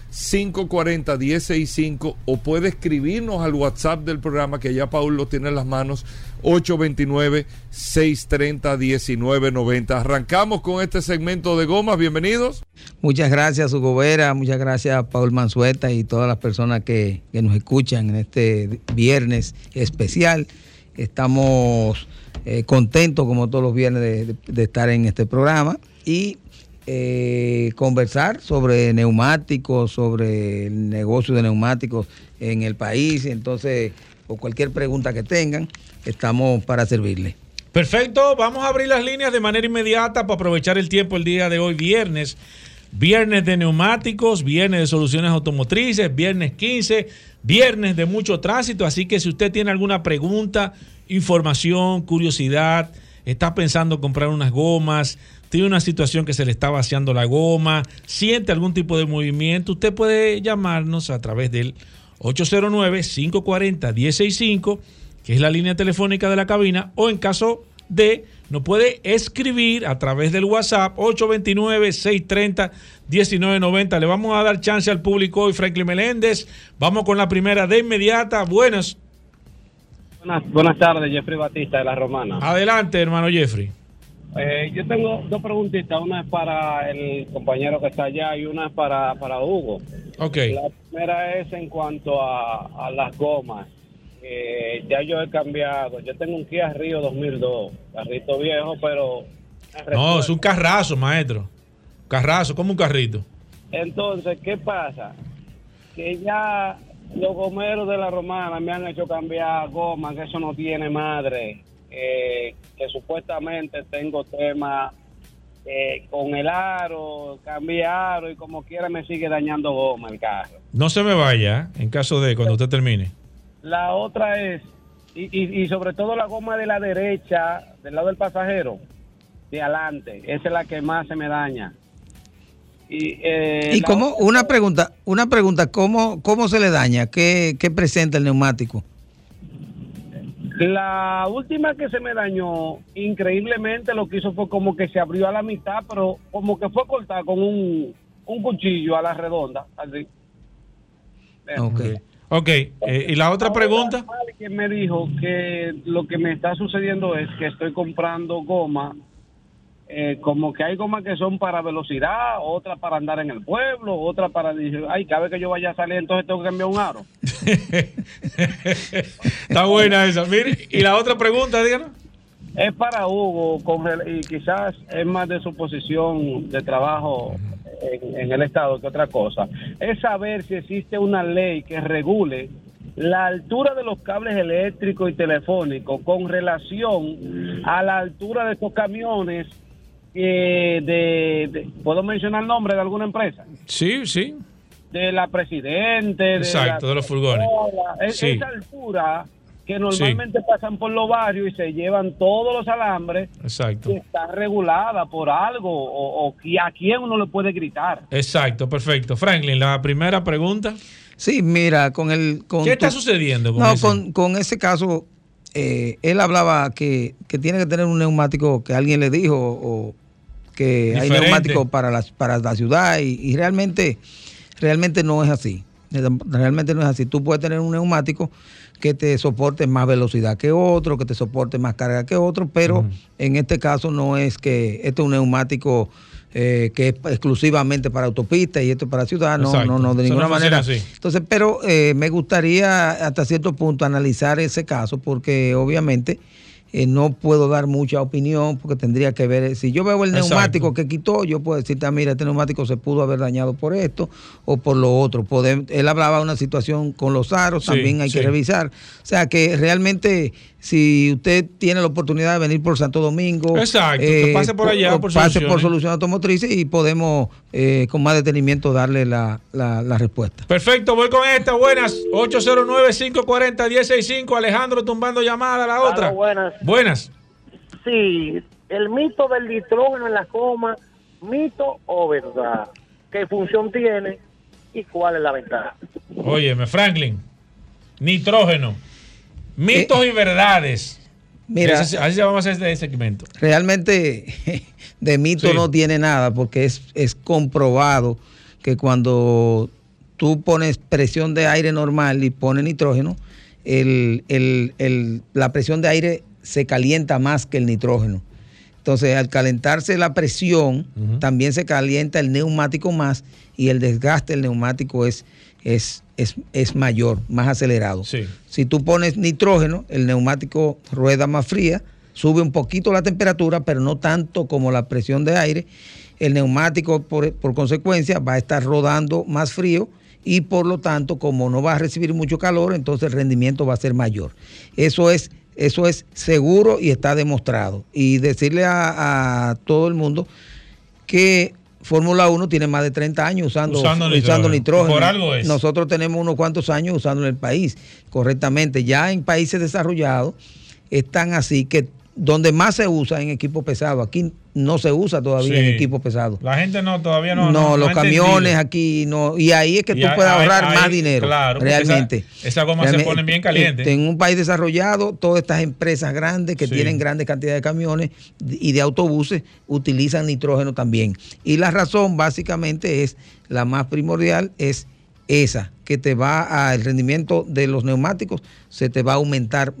[SPEAKER 2] 540-165 o puede escribirnos al WhatsApp del programa que ya Paul lo tiene en las manos 829-630-1990. Arrancamos con este segmento de gomas, bienvenidos.
[SPEAKER 19] Muchas gracias, Hugo Vera, muchas gracias Paul Manzueta y todas las personas que, que nos escuchan en este viernes especial. Estamos eh, contentos, como todos los viernes, de- de estar en este programa y eh, conversar sobre neumáticos, sobre el negocio de neumáticos en el país. Entonces, o cualquier pregunta que tengan, estamos para servirle.
[SPEAKER 3] Perfecto, vamos a abrir las líneas de manera inmediata para aprovechar el tiempo el día de hoy, viernes. Viernes de neumáticos, viernes de soluciones automotrices, viernes 15, viernes de mucho tránsito. Así que si usted tiene alguna pregunta, información, curiosidad, está pensando comprar unas gomas, tiene una situación que se le está vaciando la goma, siente algún tipo de movimiento, usted puede llamarnos a través del 809-540-165 que es la línea telefónica de la cabina, o en caso de, nos puede escribir a través del WhatsApp 829-630-1990. Le vamos a dar chance al público hoy, Franklin Meléndez. Vamos con la primera de inmediata. Buenas.
[SPEAKER 20] Buenas, buenas tardes, Jeffrey Batista de La Romana.
[SPEAKER 3] Adelante, hermano Jeffrey.
[SPEAKER 20] Eh, yo tengo dos preguntitas, una es para el compañero que está allá y una es para, para Hugo.
[SPEAKER 3] Ok.
[SPEAKER 20] La primera es en cuanto a, a las gomas. Eh, ya yo he cambiado, yo tengo un Kia Río 2002, carrito viejo, pero...
[SPEAKER 3] No, es un carrazo, maestro. Carrazo, como un carrito.
[SPEAKER 20] Entonces, ¿qué pasa? Que ya los gomeros de la romana me han hecho cambiar goma, que eso no tiene madre. Eh, que supuestamente tengo tema eh, con el aro, cambié aro y como quiera me sigue dañando goma el carro.
[SPEAKER 3] No se me vaya, ¿eh? en caso de cuando usted termine.
[SPEAKER 20] La otra es y, y, y sobre todo la goma de la derecha, del lado del pasajero, de adelante. Esa es la que más se me daña. Y, eh,
[SPEAKER 19] Y cómo,
[SPEAKER 20] otra-
[SPEAKER 19] una pregunta, una pregunta, ¿cómo, cómo se le daña? ¿Qué, qué presenta el neumático?
[SPEAKER 20] La última que se me dañó, increíblemente lo que hizo fue como que se abrió a la mitad, pero como que fue cortada con un, un cuchillo a la redonda, así.
[SPEAKER 3] Ok, eh, y la otra pregunta.
[SPEAKER 20] Alguien me dijo que lo que me está sucediendo es que estoy comprando goma, eh, como que hay gomas que son para velocidad, otras para andar en el pueblo, otra para, ay, cada vez que yo vaya a salir, entonces tengo que cambiar un aro. <laughs>
[SPEAKER 3] Está buena esa. Mire, y la otra pregunta, díganos.
[SPEAKER 20] Es para Hugo, con y quizás es más de su posición de trabajo en, en el Estado que otra cosa. Es saber si existe una ley que regule la altura de los cables eléctricos y telefónicos con relación a la altura de estos camiones eh, de, de- ¿Puedo mencionar el nombre de alguna empresa?
[SPEAKER 3] Sí, sí.
[SPEAKER 20] De la Presidente. De
[SPEAKER 3] Exacto,
[SPEAKER 20] la-
[SPEAKER 3] de los furgones.
[SPEAKER 20] Es-
[SPEAKER 3] Sí.
[SPEAKER 20] Esa altura que normalmente pasan por los barrios y se llevan todos los alambres
[SPEAKER 3] Exacto.
[SPEAKER 20] que está regulada por algo o, a quién uno le puede gritar.
[SPEAKER 3] Exacto, perfecto. Franklin, la primera pregunta.
[SPEAKER 19] Sí, mira, con el... Con
[SPEAKER 3] ¿Qué está
[SPEAKER 19] tu-
[SPEAKER 3] sucediendo con
[SPEAKER 19] no,
[SPEAKER 3] ese?
[SPEAKER 19] con, con ese caso, eh, él hablaba que, que tiene que tener un neumático que alguien le dijo o que hay neumáticos para la, para la ciudad y, y realmente, realmente no es así. Realmente no es así. Tú puedes tener un neumático que te soporte más velocidad que otro, que te soporte más carga que otro, pero en este caso no es que este es un neumático eh, que es exclusivamente para autopistas y esto es para ciudad, no, no, no, de ninguna
[SPEAKER 3] no
[SPEAKER 19] manera.
[SPEAKER 3] así.
[SPEAKER 19] Entonces, pero eh, me gustaría hasta cierto punto analizar ese caso porque obviamente eh, no puedo dar mucha opinión porque tendría que ver, si yo veo el
[SPEAKER 3] Exacto.
[SPEAKER 19] neumático que quitó, yo puedo decirte, ah, mira, este neumático se pudo haber dañado por esto o por lo otro. Él hablaba de una situación con los aros,
[SPEAKER 3] Sí,
[SPEAKER 19] también hay que revisar. O sea que realmente si usted tiene la oportunidad de venir por Santo Domingo, eh,
[SPEAKER 3] Exacto, que pase por allá, por
[SPEAKER 19] pase
[SPEAKER 3] Soluciones.
[SPEAKER 19] por Soluciones Automotrices y podemos eh, con más detenimiento darle la, la- la respuesta.
[SPEAKER 3] Perfecto, voy con esta. Buenas. 809-540-165. Alejandro tumbando llamada. La otra.
[SPEAKER 21] Buenas.
[SPEAKER 3] Buenas.
[SPEAKER 21] Sí, el mito del nitrógeno en la coma, mito o verdad. ¿Qué función tiene y cuál es la ventaja?
[SPEAKER 3] Óyeme, Franklin. Nitrógeno. Mitos y verdades.
[SPEAKER 19] Eh, Mira.
[SPEAKER 3] Así se vamos a hacer este segmento.
[SPEAKER 19] Realmente <laughs> de mito
[SPEAKER 3] Sí.
[SPEAKER 19] no tiene nada porque es, es comprobado que cuando tú pones presión de aire normal y pones nitrógeno, el- el- el- la presión de aire se calienta más que el nitrógeno. Entonces, al calentarse la presión, también se calienta el neumático más y el desgaste del neumático es, es, es, es mayor, más acelerado. Si tú pones nitrógeno, el neumático rueda más fría, sube un poquito la temperatura, pero no tanto como la presión de aire. El neumático, por, por consecuencia, va a estar rodando más frío y por lo tanto, como no va a recibir mucho calor, entonces el rendimiento va a ser mayor. Eso es, eso es seguro y está demostrado. Y decirle a, a todo el mundo que Fórmula 1 tiene más de 30 años usando,
[SPEAKER 3] Usando
[SPEAKER 19] usando
[SPEAKER 3] nitrógeno.
[SPEAKER 19] nitrógeno.
[SPEAKER 3] Por algo es.
[SPEAKER 19] Nosotros tenemos unos cuantos años usando en el país correctamente. Ya en países desarrollados están así que donde más se usa en equipo pesado, aquí no se usa todavía en equipo pesado.
[SPEAKER 3] La gente no, todavía no.
[SPEAKER 19] No,
[SPEAKER 3] no-
[SPEAKER 19] los camiones
[SPEAKER 3] entendido.
[SPEAKER 19] aquí no. Y ahí es que
[SPEAKER 3] Y
[SPEAKER 19] tú puedes ahorrar más dinero.
[SPEAKER 3] claro,
[SPEAKER 19] realmente.
[SPEAKER 3] esa- esa goma se
[SPEAKER 19] Realmente,
[SPEAKER 3] ponen bien calientes.
[SPEAKER 19] En un país desarrollado, todas estas empresas grandes que
[SPEAKER 3] Sí.
[SPEAKER 19] tienen grandes cantidades de camiones y de autobuses utilizan nitrógeno también. Y la razón básicamente es, la más primordial, es esa, que te va a, el rendimiento de los neumáticos se te va a aumentar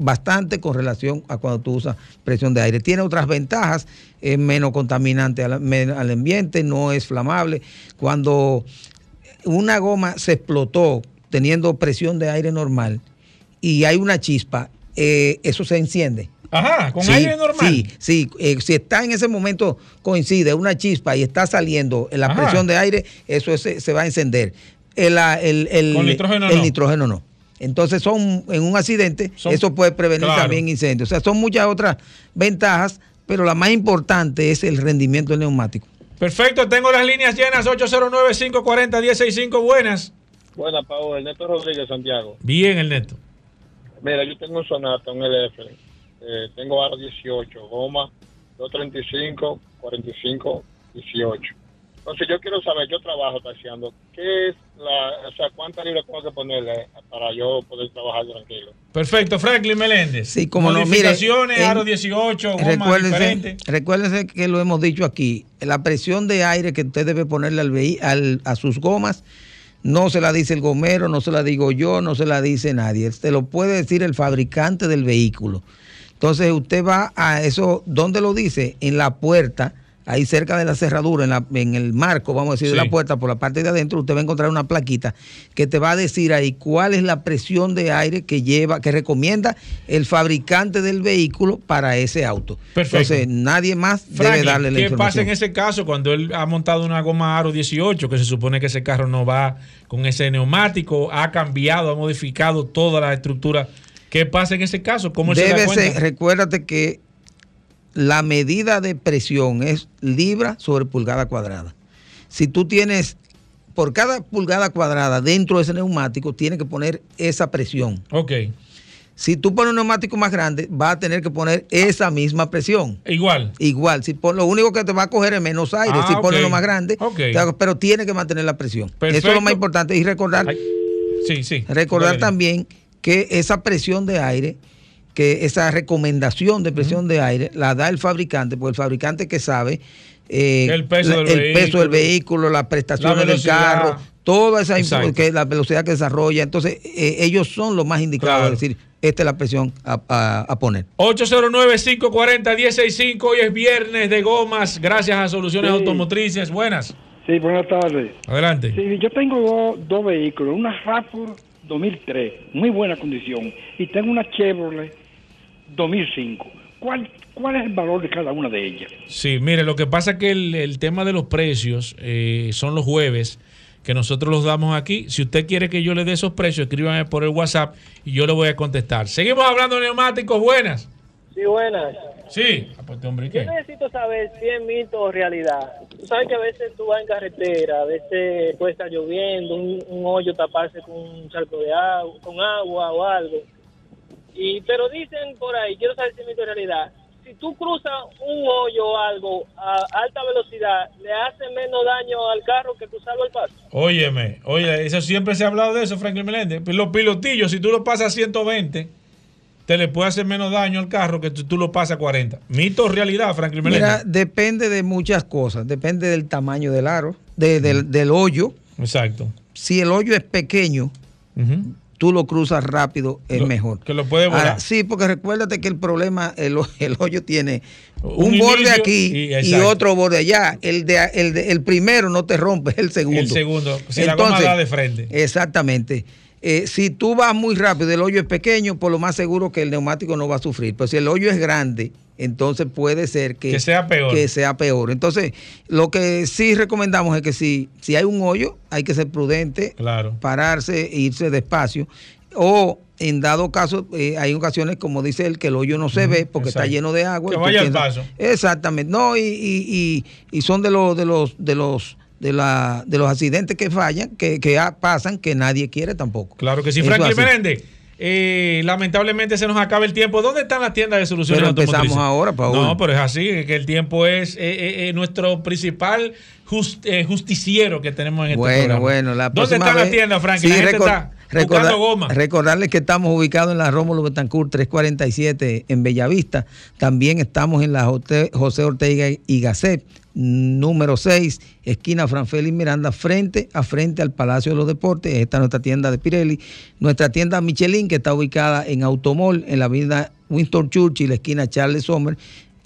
[SPEAKER 19] bastante con relación a cuando tú usas presión de aire. Tiene otras ventajas, es menos contaminante al, al ambiente, no es flamable. Cuando una goma se explotó teniendo presión de aire normal y hay una chispa, eh, eso se enciende.
[SPEAKER 3] Ajá, con
[SPEAKER 19] Sí,
[SPEAKER 3] aire normal.
[SPEAKER 19] Sí, sí. eh, si está en ese momento, coincide una chispa y está saliendo la
[SPEAKER 3] Ajá.
[SPEAKER 19] presión de aire, eso es- se va a encender. El, ah, el- el-
[SPEAKER 3] Con nitrógeno
[SPEAKER 19] el
[SPEAKER 3] no.
[SPEAKER 19] nitrógeno no. Entonces son en un accidente,
[SPEAKER 3] Son-
[SPEAKER 19] eso puede prevenir
[SPEAKER 3] Claro.
[SPEAKER 19] también incendios. O sea, son muchas otras ventajas, pero la más importante es el rendimiento del neumático.
[SPEAKER 3] Perfecto, tengo las líneas llenas. 809-540-165. Buenas.
[SPEAKER 22] Buenas, Paul. Ernesto Rodríguez, Santiago.
[SPEAKER 3] Bien, el neto.
[SPEAKER 23] Mira, yo tengo un Sonata, un LF. eh, tengo aro 18, goma 235, 45, 18. Entonces yo quiero saber, yo trabajo taxiando, ¿qué es la, o sea, cuántas libras tengo que ponerle para yo poder trabajar tranquilo?
[SPEAKER 3] Perfecto, Franklin Meléndez.
[SPEAKER 19] Sí, como no, mire, en-
[SPEAKER 3] aro 18, goma
[SPEAKER 19] Recuérdense,
[SPEAKER 3] diferente.
[SPEAKER 19] recuérdense que lo hemos dicho aquí, la presión de aire que usted debe ponerle al al- a sus gomas no se la dice el gomero, no se la digo yo, no se la dice nadie. Se lo puede decir el fabricante del vehículo. Entonces usted va a eso, ¿dónde lo dice? En la puerta, ahí cerca de la cerradura, en, la- en el marco, vamos a decir, de la puerta, por la parte de adentro, usted va a encontrar una plaquita que te va a decir ahí cuál es la presión de aire que lleva, que recomienda el fabricante del vehículo para ese auto.
[SPEAKER 3] Perfecto.
[SPEAKER 19] Entonces nadie más debe darle la
[SPEAKER 3] ¿qué pasa
[SPEAKER 19] información.
[SPEAKER 3] en ese caso cuando él ha montado una goma aro 18, que se supone que ese carro no va con ese neumático, ha cambiado, ha modificado toda la estructura? ¿Qué pasa en ese caso? ¿Cómo él se da
[SPEAKER 19] Debe
[SPEAKER 3] cuenta?
[SPEAKER 19] ser, recuérdate que la medida de presión es libra sobre pulgada cuadrada. Si tú tienes, por cada pulgada cuadrada dentro de ese neumático, tienes que poner esa presión.
[SPEAKER 3] Ok.
[SPEAKER 19] Si tú pones un neumático más grande, vas a tener que poner esa misma presión.
[SPEAKER 3] Igual.
[SPEAKER 19] Igual. Si pon- lo único que te va a coger es menos aire.
[SPEAKER 3] Ah,
[SPEAKER 19] si pones
[SPEAKER 3] ok.
[SPEAKER 19] lo más grande,
[SPEAKER 3] Ok.
[SPEAKER 19] te- pero tiene que mantener la presión. Eso es
[SPEAKER 3] Perfecto.
[SPEAKER 19] lo más importante. Y recordar,
[SPEAKER 3] Sí, sí.
[SPEAKER 19] recordar
[SPEAKER 3] Dale.
[SPEAKER 19] también que esa presión de aire, que esa recomendación de presión de aire, la da el fabricante, porque el fabricante que sabe eh,
[SPEAKER 3] El peso
[SPEAKER 19] la-
[SPEAKER 3] del
[SPEAKER 19] el peso
[SPEAKER 3] vehículo,
[SPEAKER 19] del vehículo, las prestaciones del carro, toda esa que la velocidad que desarrolla. Entonces, eh, ellos son los más indicados
[SPEAKER 3] Claro.
[SPEAKER 19] a decir, esta es la presión a, a- a poner.
[SPEAKER 3] 809-540-1065. Hoy es viernes de gomas. Gracias a Soluciones
[SPEAKER 22] Sí.
[SPEAKER 3] Automotrices. Buenas.
[SPEAKER 22] Sí, buenas tardes.
[SPEAKER 3] Adelante.
[SPEAKER 22] Sí, yo tengo do- dos vehículos, una RAV4 2003, muy buena condición, y tengo una Chevrolet 2005. ¿Cuál, ¿Cuál es el valor de cada una de ellas?
[SPEAKER 3] Sí, mire, lo que pasa es que el, el tema de los precios eh, son los jueves que nosotros los damos aquí. Si usted quiere que yo le dé esos precios, escríbame por el WhatsApp y yo le voy a contestar. Seguimos hablando de neumáticos. Buenas.
[SPEAKER 24] Sí, buenas.
[SPEAKER 3] Sí. Ah, pues, hombre, ¿y
[SPEAKER 24] Yo
[SPEAKER 3] qué?
[SPEAKER 24] necesito saber si es mito o realidad. Tú sabes que a veces tú vas en carretera, a veces puede estar lloviendo, un, un hoyo taparse con un charco de agua, con agua o algo. Y pero dicen por ahí, quiero saber si es mito o realidad. Si tú cruzas un hoyo o algo a alta velocidad, le hace menos daño al carro que cruzarlo al paso.
[SPEAKER 3] Óyeme, oye, eso siempre se ha hablado de eso, Franklin Meléndez. Los pilotillos, si tú lo pasas a 120, te le puede hacer menos daño al carro que tú, tú lo pasas a 40. Mito o realidad, Franklin
[SPEAKER 19] Mira,
[SPEAKER 3] Meléndez.
[SPEAKER 19] depende de muchas cosas. Depende del tamaño del aro, de- del, del hoyo.
[SPEAKER 3] Exacto.
[SPEAKER 19] Si el hoyo es pequeño, tú lo cruzas rápido, es
[SPEAKER 3] Lo-
[SPEAKER 19] mejor.
[SPEAKER 3] que lo puede volar.
[SPEAKER 19] Ahora, sí, porque recuérdate que el problema, el, ho- el hoyo tiene un,
[SPEAKER 3] Un
[SPEAKER 19] borde aquí
[SPEAKER 3] y-
[SPEAKER 19] y, otro borde allá. El, de, el, de- el primero no te rompe, es <laughs> el segundo.
[SPEAKER 3] El segundo, si la goma da de frente.
[SPEAKER 19] Exactamente. Eh, si tú vas muy rápido, el hoyo es pequeño, por lo más seguro que el neumático no va a sufrir. Pero si el hoyo es grande, entonces puede ser que,
[SPEAKER 3] Que sea peor.
[SPEAKER 19] que sea peor. Entonces, lo que sí recomendamos es que si, si hay un hoyo, hay que ser prudente,
[SPEAKER 3] Claro.
[SPEAKER 19] pararse e irse despacio. O en dado caso, eh, hay ocasiones, como dice él, que el hoyo no se ve porque está lleno de agua.
[SPEAKER 3] Que vaya al paso.
[SPEAKER 19] Exactamente. No, y, y, y, y son de los, de los, de los, de la, de los accidentes que fallan, que, que pasan, que nadie quiere tampoco.
[SPEAKER 3] Claro que sí. Franklin
[SPEAKER 19] así.
[SPEAKER 3] Eh, lamentablemente se nos acaba el tiempo. ¿Dónde están las tiendas de soluciones
[SPEAKER 19] Pero empezamos ahora, Paul.
[SPEAKER 3] No, pero es así, que el tiempo es eh, eh, eh, nuestro principal just- eh, justiciero que tenemos en este
[SPEAKER 19] Bueno,
[SPEAKER 3] programa.
[SPEAKER 19] bueno, la
[SPEAKER 3] ¿Dónde están las tiendas, Franklin?
[SPEAKER 19] Sí,
[SPEAKER 3] la gente
[SPEAKER 19] recor-
[SPEAKER 3] está
[SPEAKER 19] recordar-
[SPEAKER 3] buscando goma.
[SPEAKER 19] Recordarles que estamos ubicados en la Rómulo Betancourt 347 en Bellavista. También estamos en la José Ortega y Gasset, número 6, esquina Franfeli Miranda, frente a frente al Palacio de los Deportes. Esta es nuestra tienda de Pirelli. Nuestra tienda Michelin, que está ubicada en Automol, en la avenida Winston Churchill, esquina Charles Sommer.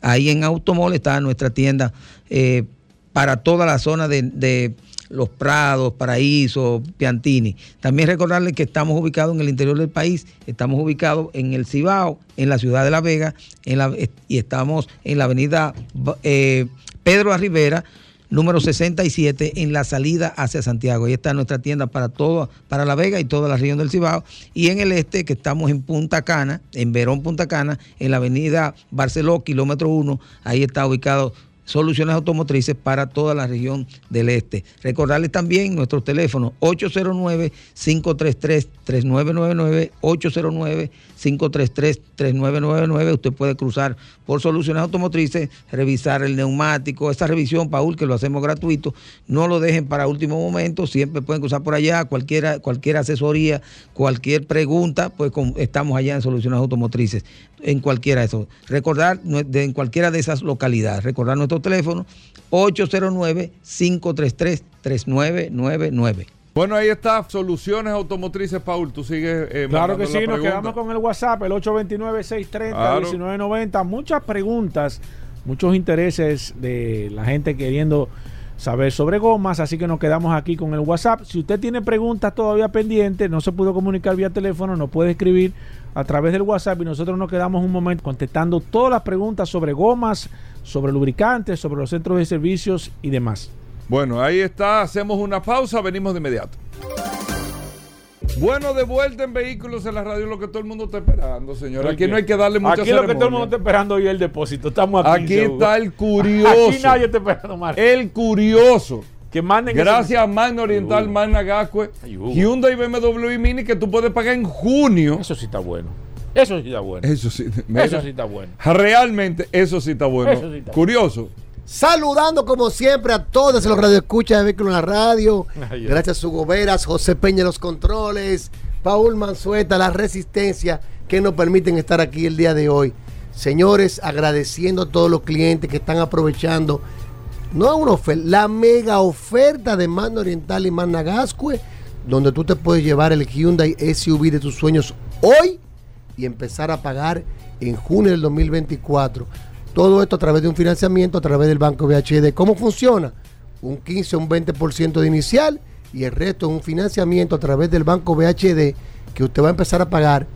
[SPEAKER 19] Ahí en Automol está nuestra tienda eh, para toda la zona de, de Los Prados, Paraíso, Piantini. También recordarles que estamos ubicados en el interior del país, estamos ubicados en el Cibao, en la ciudad de La Vega, y estamos en la avenida eh, Pedro Rivera, número 67, en la salida hacia Santiago. Ahí está nuestra tienda para todo, para La Vega y toda la región del Cibao. Y en el este, que estamos en Punta Cana, en Verón, Punta Cana, en la avenida Barceló, kilómetro 1, ahí está ubicado soluciones automotrices para toda la región del este. Recordarles también nuestro teléfono 809-533-3999, 809-533-3999. Usted puede cruzar por soluciones automotrices, revisar el neumático, esta revisión, Paul, que lo hacemos gratuito. No lo dejen para último momento, siempre pueden cruzar por allá, cualquiera, cualquier asesoría, cualquier pregunta, pues estamos allá en soluciones automotrices, en cualquiera de esos. Recordar, en cualquiera de esas localidades, recordar nuestro teléfono 809-533-3999.
[SPEAKER 2] Bueno, ahí está, soluciones automotrices, Paul. Tú sigues. eh,
[SPEAKER 3] Claro que sí,
[SPEAKER 2] la
[SPEAKER 3] nos
[SPEAKER 2] pregunta.
[SPEAKER 3] quedamos con el WhatsApp, el 829-630-1990. Muchas preguntas, muchos intereses de la gente queriendo saber sobre gomas, así que nos quedamos aquí con el WhatsApp. Si usted tiene preguntas todavía pendientes, no se pudo comunicar vía teléfono, nos puede escribir a través del WhatsApp y nosotros nos quedamos un momento contestando todas las preguntas sobre gomas, sobre lubricantes, sobre los centros de servicios y demás.
[SPEAKER 2] Bueno, ahí está. Hacemos una pausa, venimos de inmediato. Bueno, de vuelta en vehículos en la radio, lo que todo el mundo está esperando, señor. Aquí no hay que darle mucha
[SPEAKER 3] Aquí lo que todo el
[SPEAKER 2] ceremonia.
[SPEAKER 3] mundo está esperando hoy es el depósito. Estamos aquí.
[SPEAKER 2] Aquí está el curioso. <laughs>
[SPEAKER 3] Aquí nadie está esperando más.
[SPEAKER 2] El curioso.
[SPEAKER 3] Que manden
[SPEAKER 2] Gracias a Magna Oriental, Magna Gascue, Hyundai y BMW Mini que tú puedes pagar en junio.
[SPEAKER 3] Eso sí está bueno. Eso sí está bueno.
[SPEAKER 2] Eso sí.
[SPEAKER 3] Eso sí está bueno.
[SPEAKER 2] Realmente, eso sí está bueno.
[SPEAKER 3] Eso sí está
[SPEAKER 2] Curioso.
[SPEAKER 25] Saludando como siempre a todos los radioescuchas de Vehículos en la Radio.
[SPEAKER 2] Ay.
[SPEAKER 25] Gracias a su goberas, José Peña en los controles, Paul Manzueta, la resistencia que nos permiten estar aquí el día de hoy. Señores, agradeciendo a todos los clientes que están aprovechando, no una oferta, la mega oferta de Mando Oriental y Managascue, donde tú te puedes llevar el Hyundai SUV de tus sueños hoy y empezar a pagar en junio del 2024. Todo esto a través de un financiamiento, a través del Banco VHD. ¿Cómo funciona? Un 15 o un 20% de inicial y el resto es un financiamiento a través del Banco VHD que usted va a empezar a pagar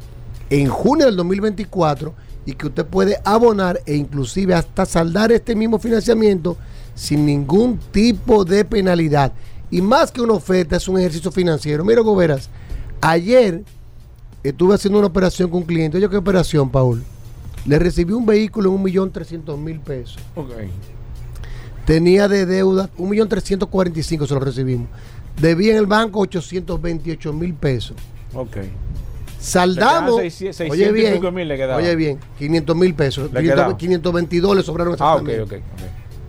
[SPEAKER 25] en junio del 2024 y que usted puede abonar e inclusive hasta saldar este mismo financiamiento sin ningún tipo de penalidad. Y más que una oferta, es un ejercicio financiero. Mira, Goberas, ayer estuve haciendo una operación con un cliente. Oye, ¿qué operación, Paul? Le recibí un vehículo en un millón trescientos mil pesos.
[SPEAKER 3] Ok.
[SPEAKER 25] Tenía de deuda un millón trescientos cuarenta y cinco se lo recibimos. Debía en el banco 828 mil pesos.
[SPEAKER 3] Ok.
[SPEAKER 25] Saldamos.
[SPEAKER 3] Le quedaban 600
[SPEAKER 25] oye bien, oye bien, 500 mil pesos.
[SPEAKER 3] Le
[SPEAKER 25] 500
[SPEAKER 3] quedaban.
[SPEAKER 25] 522 le sobraron
[SPEAKER 3] Ah, ok,
[SPEAKER 25] exactamente.
[SPEAKER 3] ok.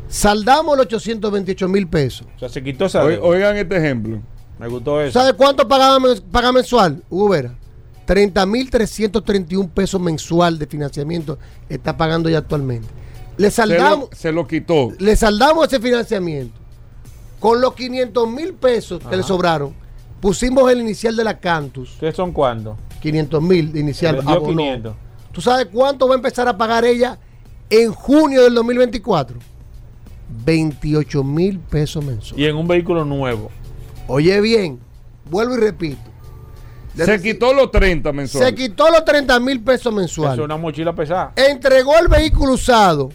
[SPEAKER 25] Saldamos los 828 mil pesos.
[SPEAKER 3] O sea, se quitó esa deuda.
[SPEAKER 2] Oigan este ejemplo.
[SPEAKER 3] Me gustó eso.
[SPEAKER 25] ¿Sabe cuánto pagaba, paga mensual? Hugo Vera. 30 mil 331 pesos mensual de financiamiento está pagando ya actualmente. Le
[SPEAKER 2] Se lo,
[SPEAKER 25] saldamos,
[SPEAKER 2] se lo quitó.
[SPEAKER 25] le saldamos ese financiamiento. Con los 500 mil pesos que le sobraron, pusimos el inicial de la Cantus.
[SPEAKER 3] ¿Ustedes son cuándo?
[SPEAKER 25] 500 mil de inicial.
[SPEAKER 3] Vendió
[SPEAKER 25] abonó.
[SPEAKER 3] 500.
[SPEAKER 25] ¿Tú sabes cuánto va a empezar a pagar ella en junio del 2024? 28 mil pesos mensuales.
[SPEAKER 3] Y en un vehículo nuevo.
[SPEAKER 25] Oye bien, vuelvo y repito.
[SPEAKER 2] Se quitó los 30 mensuales.
[SPEAKER 25] Se quitó los 30 mil pesos
[SPEAKER 3] Eso es
[SPEAKER 25] mensuales.
[SPEAKER 3] una mochila pesada.
[SPEAKER 25] Entregó el vehículo usado.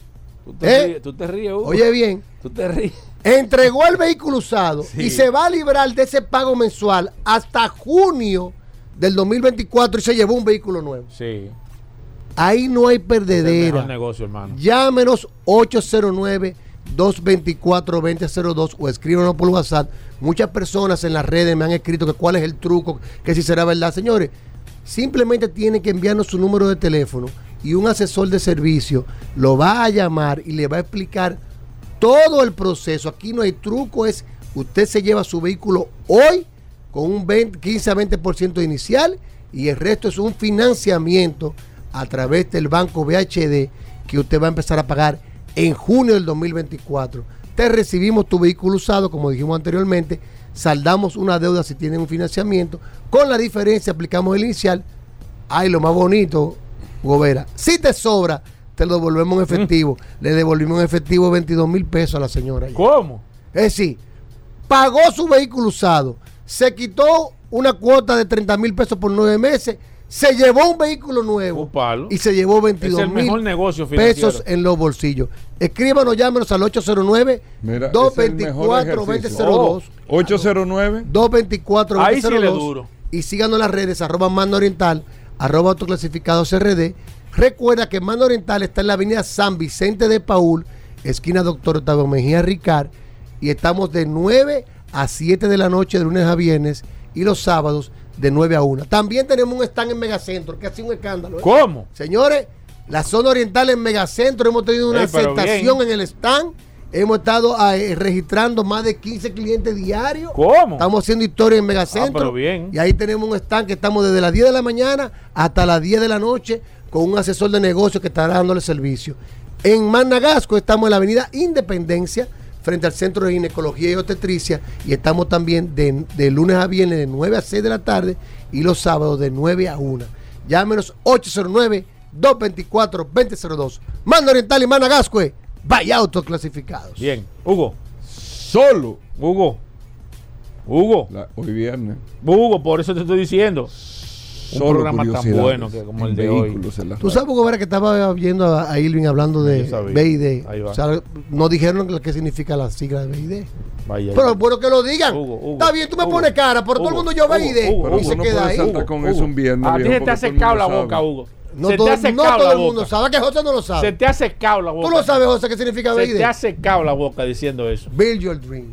[SPEAKER 3] Tú te,
[SPEAKER 25] ¿Eh?
[SPEAKER 3] ríes, tú te ríes, Hugo.
[SPEAKER 25] Oye bien,
[SPEAKER 3] Tú te ríes.
[SPEAKER 25] entregó el vehículo usado
[SPEAKER 3] Sí.
[SPEAKER 25] y se va a librar de ese pago mensual hasta junio del 2024 y se llevó un vehículo nuevo.
[SPEAKER 3] Sí.
[SPEAKER 25] Ahí no hay
[SPEAKER 3] Es el mejor
[SPEAKER 25] perdedera.
[SPEAKER 3] negocio, hermano.
[SPEAKER 25] Llámenos 809-224-2002 o escríbanos por WhatsApp. Muchas personas en las redes me han escrito que cuál es el truco, que si será verdad. Señores, simplemente tienen que enviarnos su número de teléfono y un asesor de servicio lo va a llamar y le va a explicar todo el proceso. Aquí no hay truco, es usted se lleva su vehículo hoy con un 20, 15 a 20% inicial y el resto es un financiamiento a través del banco VHD que usted va a empezar a pagar en junio del 2024. Te recibimos tu vehículo usado, como dijimos anteriormente, saldamos una deuda si tienen un financiamiento, con la diferencia aplicamos el inicial. Ay, lo más bonito, Gobera, si te sobra, te lo devolvemos en efectivo. Le devolvimos en efectivo 22 mil pesos a la señora.
[SPEAKER 3] ¿Cómo?
[SPEAKER 25] Es decir, pagó su vehículo usado, se quitó una cuota de 30 mil pesos por nueve meses, se llevó un vehículo nuevo
[SPEAKER 3] Un palo.
[SPEAKER 25] y se llevó
[SPEAKER 3] Es
[SPEAKER 25] 22
[SPEAKER 3] el mejor
[SPEAKER 25] mil
[SPEAKER 3] negocio
[SPEAKER 25] pesos en los bolsillos. Escríbanos, llámenos al 809
[SPEAKER 2] Mira, es el
[SPEAKER 25] 224
[SPEAKER 2] mejor ejercicio.
[SPEAKER 25] 2002
[SPEAKER 2] 809
[SPEAKER 25] 224
[SPEAKER 3] Ahí sí le
[SPEAKER 25] 2002
[SPEAKER 3] duro.
[SPEAKER 25] y síganos en las redes arroba mando oriental arroba autoclasificados RD recuerda que mando oriental está en la avenida San Vicente de Paul esquina Doctor Octavio Mejía Ricard, y estamos de 9 a 7 de la noche de lunes a viernes y los sábados de 9 a 1. También tenemos un stand en Megacentro, que ha sido un escándalo. ¿eh?
[SPEAKER 3] ¿Cómo?
[SPEAKER 25] Señores, la zona oriental en Megacentro hemos tenido una aceptación en el stand. Hemos estado ah, eh, registrando más de 15 clientes diarios.
[SPEAKER 3] ¿Cómo?
[SPEAKER 25] Estamos haciendo historia en Megacentro.
[SPEAKER 3] Ah, pero bien.
[SPEAKER 25] Y ahí tenemos un stand que estamos desde las 10 de la mañana hasta las 10 de la noche con un asesor de negocio que estará dándole servicio. En Managasco estamos en la avenida Independencia, frente al Centro de Ginecología y Obstetricia. Y estamos también de, de lunes a viernes de 9 a 6 de la tarde y los sábados de 9 a 1. Llámenos 809-224-2002. Manda Oriental y Managascue. Vaya autoclasificados.
[SPEAKER 3] Bien. Hugo.
[SPEAKER 2] Solo.
[SPEAKER 3] Hugo. Hugo.
[SPEAKER 2] hoy viernes.
[SPEAKER 3] Hugo, por eso te estoy diciendo. Un
[SPEAKER 2] Solo
[SPEAKER 3] programa tan bueno que como el de hoy.
[SPEAKER 25] Tú sabes, Hugo Vera, que estaba viendo a, a Irving hablando de. BID. O sea, no dijeron lo que significa la sigla de BID.
[SPEAKER 3] Vaya.
[SPEAKER 25] Pero es bueno que lo digan.
[SPEAKER 3] Hugo, Hugo,
[SPEAKER 25] Está bien, tú me
[SPEAKER 3] Hugo,
[SPEAKER 25] pones cara, pero todo el mundo yo BID. Y se
[SPEAKER 3] no
[SPEAKER 25] queda ahí.
[SPEAKER 2] con eso un viernes,
[SPEAKER 3] A ti se te
[SPEAKER 2] porque
[SPEAKER 3] ha
[SPEAKER 2] todo el
[SPEAKER 3] secado
[SPEAKER 2] mundo
[SPEAKER 3] la boca. Hugo.
[SPEAKER 25] No,
[SPEAKER 3] se
[SPEAKER 25] todo,
[SPEAKER 3] te ha
[SPEAKER 25] no todo
[SPEAKER 3] la
[SPEAKER 25] el mundo
[SPEAKER 3] boca.
[SPEAKER 25] sabe que José no lo sabe.
[SPEAKER 3] Se te ha secado la boca.
[SPEAKER 25] Tú lo sabes, José, qué significa
[SPEAKER 3] Se
[SPEAKER 25] BID.
[SPEAKER 3] te ha secado la boca diciendo eso.
[SPEAKER 25] Build your dream.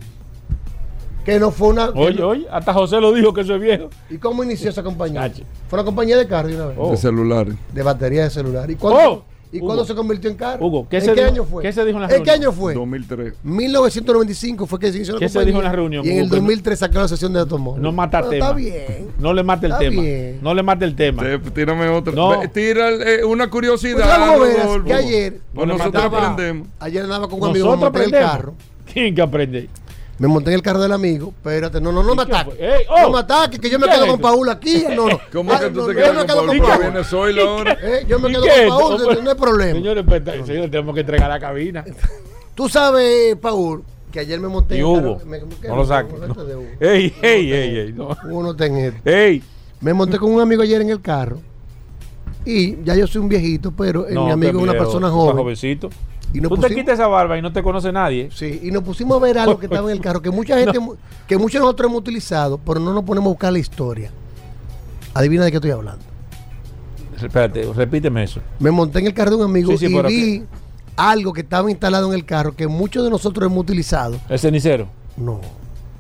[SPEAKER 25] Que no fue una.
[SPEAKER 3] Oye, oye, hasta José lo dijo que eso es viejo.
[SPEAKER 25] ¿Y cómo inició esa compañía? Fue una compañía de carro de una vez.
[SPEAKER 3] Oh.
[SPEAKER 2] De celulares.
[SPEAKER 25] De batería de celular. ¿Y cuándo,
[SPEAKER 3] Oh.
[SPEAKER 25] ¿y cuándo se convirtió en carro?
[SPEAKER 3] Hugo, ¿qué
[SPEAKER 25] ¿En
[SPEAKER 3] se
[SPEAKER 25] qué
[SPEAKER 3] dijo-
[SPEAKER 25] año fue?
[SPEAKER 3] qué se dijo en la
[SPEAKER 25] ¿En qué
[SPEAKER 3] reunión?
[SPEAKER 25] año fue?
[SPEAKER 2] 2003.
[SPEAKER 25] 1995 fue que se hizo la
[SPEAKER 3] ¿Qué se
[SPEAKER 25] compañía.
[SPEAKER 3] dijo en la reunión,
[SPEAKER 25] Y en el
[SPEAKER 3] Hugo? No-
[SPEAKER 25] 2003 sacó la sesión de automóviles.
[SPEAKER 3] No mata tema.
[SPEAKER 25] Está bien.
[SPEAKER 3] No le mate el
[SPEAKER 25] Está
[SPEAKER 3] tema.
[SPEAKER 25] bien.
[SPEAKER 3] No le mate el tema.
[SPEAKER 2] Te- tírame otra.
[SPEAKER 3] No.
[SPEAKER 2] Tira eh, una
[SPEAKER 25] Pues
[SPEAKER 2] curiosidad.
[SPEAKER 25] veras
[SPEAKER 2] Rodolfo.
[SPEAKER 25] que ayer
[SPEAKER 2] Pues nosotros aprendemos.
[SPEAKER 25] Ayer andaba con un amigo, en el
[SPEAKER 3] aprendemos.
[SPEAKER 25] carro.
[SPEAKER 3] ¿Quién que aprende?
[SPEAKER 25] Me monté en el carro del amigo. Espérate, no, no, no me ataques.
[SPEAKER 3] Oh.
[SPEAKER 25] No me ataques, que yo me
[SPEAKER 3] ¿Qué
[SPEAKER 25] quedo
[SPEAKER 3] es
[SPEAKER 25] con? Paul aquí. <laughs> No, no.
[SPEAKER 2] ¿Cómo que tú
[SPEAKER 25] no,
[SPEAKER 2] te
[SPEAKER 25] yo
[SPEAKER 2] quedas
[SPEAKER 25] me
[SPEAKER 2] con
[SPEAKER 25] con. Eh, yo me
[SPEAKER 3] ¿Y
[SPEAKER 25] quedo con Paul, no hay problema.
[SPEAKER 3] Señores, pues, señores, tenemos que entregar la cabina. <laughs>
[SPEAKER 25] Tú sabes, Paul, que ayer me monté
[SPEAKER 3] Y
[SPEAKER 25] en el
[SPEAKER 3] Hugo,
[SPEAKER 25] carro- me- ¿qué
[SPEAKER 3] no lo saques.
[SPEAKER 25] Hugo? Hugo.
[SPEAKER 3] Ey, ey, ey, ey. No.
[SPEAKER 25] Hugo no está en esto.
[SPEAKER 3] Ey.
[SPEAKER 25] Me monté con un amigo ayer en el carro. Y ya yo soy un viejito, pero eh,
[SPEAKER 3] No,
[SPEAKER 25] mi amigo es una persona joven.
[SPEAKER 3] jovencito.
[SPEAKER 25] Y nos
[SPEAKER 3] Tú te quitas esa barba y no te conoce nadie.
[SPEAKER 25] Sí, y nos pusimos a ver algo que estaba en el carro, que mucha gente, que muchos de nosotros hemos utilizado, pero no nos ponemos a buscar la historia. Adivina de qué estoy hablando.
[SPEAKER 3] Espérate, repíteme eso.
[SPEAKER 25] Me monté en el carro de un amigo
[SPEAKER 3] Sí, sí,
[SPEAKER 25] y vi algo que estaba instalado en el carro que muchos de nosotros hemos utilizado.
[SPEAKER 3] ¿El cenicero?
[SPEAKER 25] No,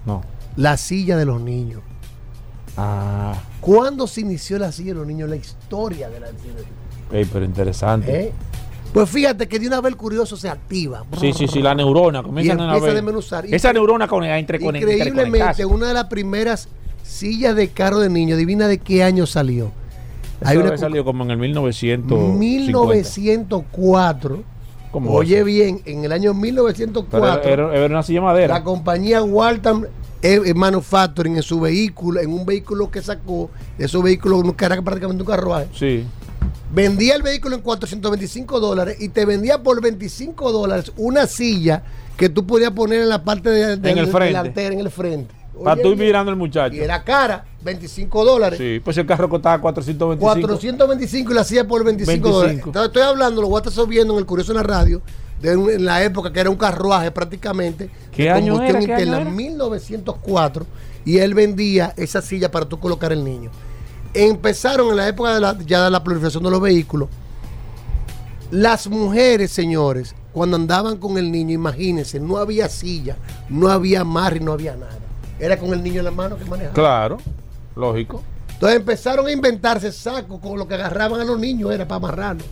[SPEAKER 3] No.
[SPEAKER 25] la silla de los niños.
[SPEAKER 3] Ah.
[SPEAKER 25] ¿Cuándo se inició la silla de los niños? La historia de la silla de los niños.
[SPEAKER 3] Ey, pero interesante.
[SPEAKER 25] ¿Eh? Pues fíjate que de una vez el curioso se activa.
[SPEAKER 3] Sí, sí, sí, la neurona comienza a
[SPEAKER 25] desmenuzar. Y-
[SPEAKER 3] Esa neurona con entre
[SPEAKER 25] Increíblemente, una de las primeras sillas de carro de niño, adivina de qué año salió. Hay una
[SPEAKER 3] salido como en el 1900.
[SPEAKER 25] 1904.
[SPEAKER 3] ¿Cómo
[SPEAKER 25] Oye bien, en el año
[SPEAKER 3] Pero
[SPEAKER 25] 1904,
[SPEAKER 3] era, era una silla de madera.
[SPEAKER 25] la compañía Waltham eh, eh, Manufacturing en su vehículo, en un vehículo que sacó, de esos vehículos que era prácticamente un carruaje,
[SPEAKER 3] Sí.
[SPEAKER 25] Vendía el vehículo en 425 dólares y te vendía por 25 dólares una silla que tú podías poner en la parte de, de-
[SPEAKER 3] En el
[SPEAKER 25] de-
[SPEAKER 3] frente.
[SPEAKER 25] delantera, en el frente.
[SPEAKER 3] Para tú mirando al muchacho.
[SPEAKER 25] Y era cara, 25 dólares.
[SPEAKER 3] Sí, pues el carro costaba 425.
[SPEAKER 25] 425 y la silla por 25,
[SPEAKER 3] 25.
[SPEAKER 25] dólares. Entonces, estoy hablando, lo voy a estar subiendo en el Curioso en la radio, de un- en la época que era un carruaje prácticamente.
[SPEAKER 3] ¿Qué
[SPEAKER 25] de
[SPEAKER 3] año
[SPEAKER 25] combustión
[SPEAKER 3] era? ¿Qué
[SPEAKER 25] interna,
[SPEAKER 3] año era?
[SPEAKER 25] 1904. Y él vendía esa silla para tú colocar el niño. Empezaron en la época de la, ya de la proliferación de los vehículos. Las mujeres, señores, cuando andaban con el niño, imagínense, no había silla, no había amarre, no había nada. Era con el niño en la mano que manejaban.
[SPEAKER 3] Claro, lógico.
[SPEAKER 25] Entonces empezaron a inventarse sacos con lo que agarraban a los niños, era para amarrarlos.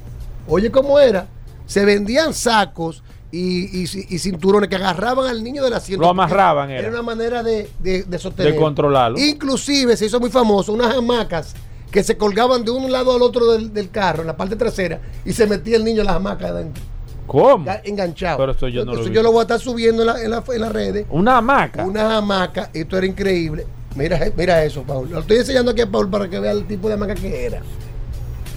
[SPEAKER 25] Oye, ¿cómo era? Se vendían sacos y, y- y cinturones que agarraban al niño del asiento.
[SPEAKER 3] Lo amarraban,
[SPEAKER 25] Era
[SPEAKER 3] era.
[SPEAKER 25] una manera de, de, de sostener.
[SPEAKER 3] De controlarlo.
[SPEAKER 25] Inclusive se hizo muy famoso unas hamacas que se colgaban de un lado al otro del, del carro, en la parte trasera, y se metía el niño en las hamacas adentro.
[SPEAKER 3] ¿Cómo?
[SPEAKER 25] ya Enganchado.
[SPEAKER 3] Pero eso yo no lo
[SPEAKER 25] Eso yo lo voy a estar subiendo en, la- en la- en las redes.
[SPEAKER 3] Una hamaca.
[SPEAKER 25] Una hamaca, esto era increíble. Mira, mira eso, Paul. Lo estoy enseñando aquí a Paul para que vea el tipo de hamaca que era.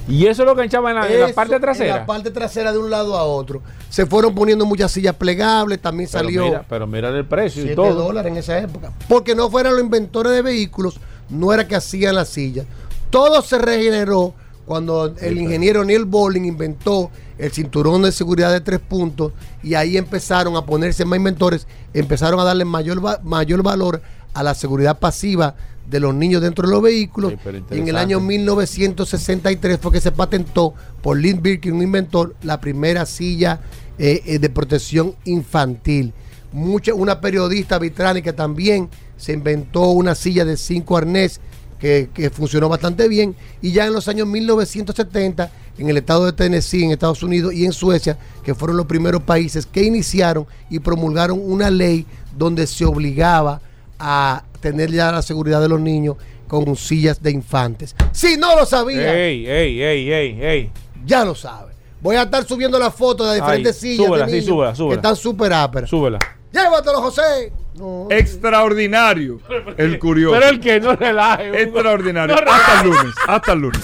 [SPEAKER 3] Y eso es lo que enchaba en la, en parte
[SPEAKER 25] En
[SPEAKER 3] trasera.
[SPEAKER 25] la parte trasera de un lado a otro. Se fueron poniendo muchas sillas plegables, también
[SPEAKER 3] pero,
[SPEAKER 25] salió
[SPEAKER 3] mira, pero mira el precio y
[SPEAKER 25] 7
[SPEAKER 3] todo.
[SPEAKER 25] dólares en esa época. Porque no fueran los inventores de vehículos, no era que hacían las sillas. Todo se regeneró cuando el ingeniero Neil Bolling inventó el cinturón de seguridad de tres puntos y ahí empezaron a ponerse más inventores, empezaron a darle mayor valor a la seguridad pasiva de los niños dentro de los vehículos.
[SPEAKER 3] Sí,
[SPEAKER 25] y en el año 1963 fue que se patentó por Lynn Birkin, un inventor, la primera silla eh, eh, de protección infantil. Mucha, una periodista que también se inventó una silla de cinco arnés que, que funcionó bastante bien. Y ya en los años 1970, en el estado de Tennessee, en Estados Unidos y en Suecia, que fueron los primeros países que iniciaron y promulgaron una ley donde se obligaba a tener ya la seguridad de los niños con sillas de infantes. Si no lo sabía,
[SPEAKER 3] Ey, ey, ey, ey, ey.
[SPEAKER 25] ya lo sabe. Voy a estar subiendo la foto de las diferentes
[SPEAKER 3] Ay,
[SPEAKER 25] sillas
[SPEAKER 3] súbela,
[SPEAKER 25] de
[SPEAKER 3] sí, súbela, súbela.
[SPEAKER 25] que están súper áperas.
[SPEAKER 3] Súbela.
[SPEAKER 25] Llévatelo, José. No.
[SPEAKER 2] Extraordinario. El curioso.
[SPEAKER 3] Pero el que no relaje.
[SPEAKER 2] Extraordinario.
[SPEAKER 3] No relaje.
[SPEAKER 2] hasta el lunes. Hasta el lunes.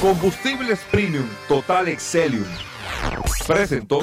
[SPEAKER 2] Combustibles Premium Total Excelium. Presentó.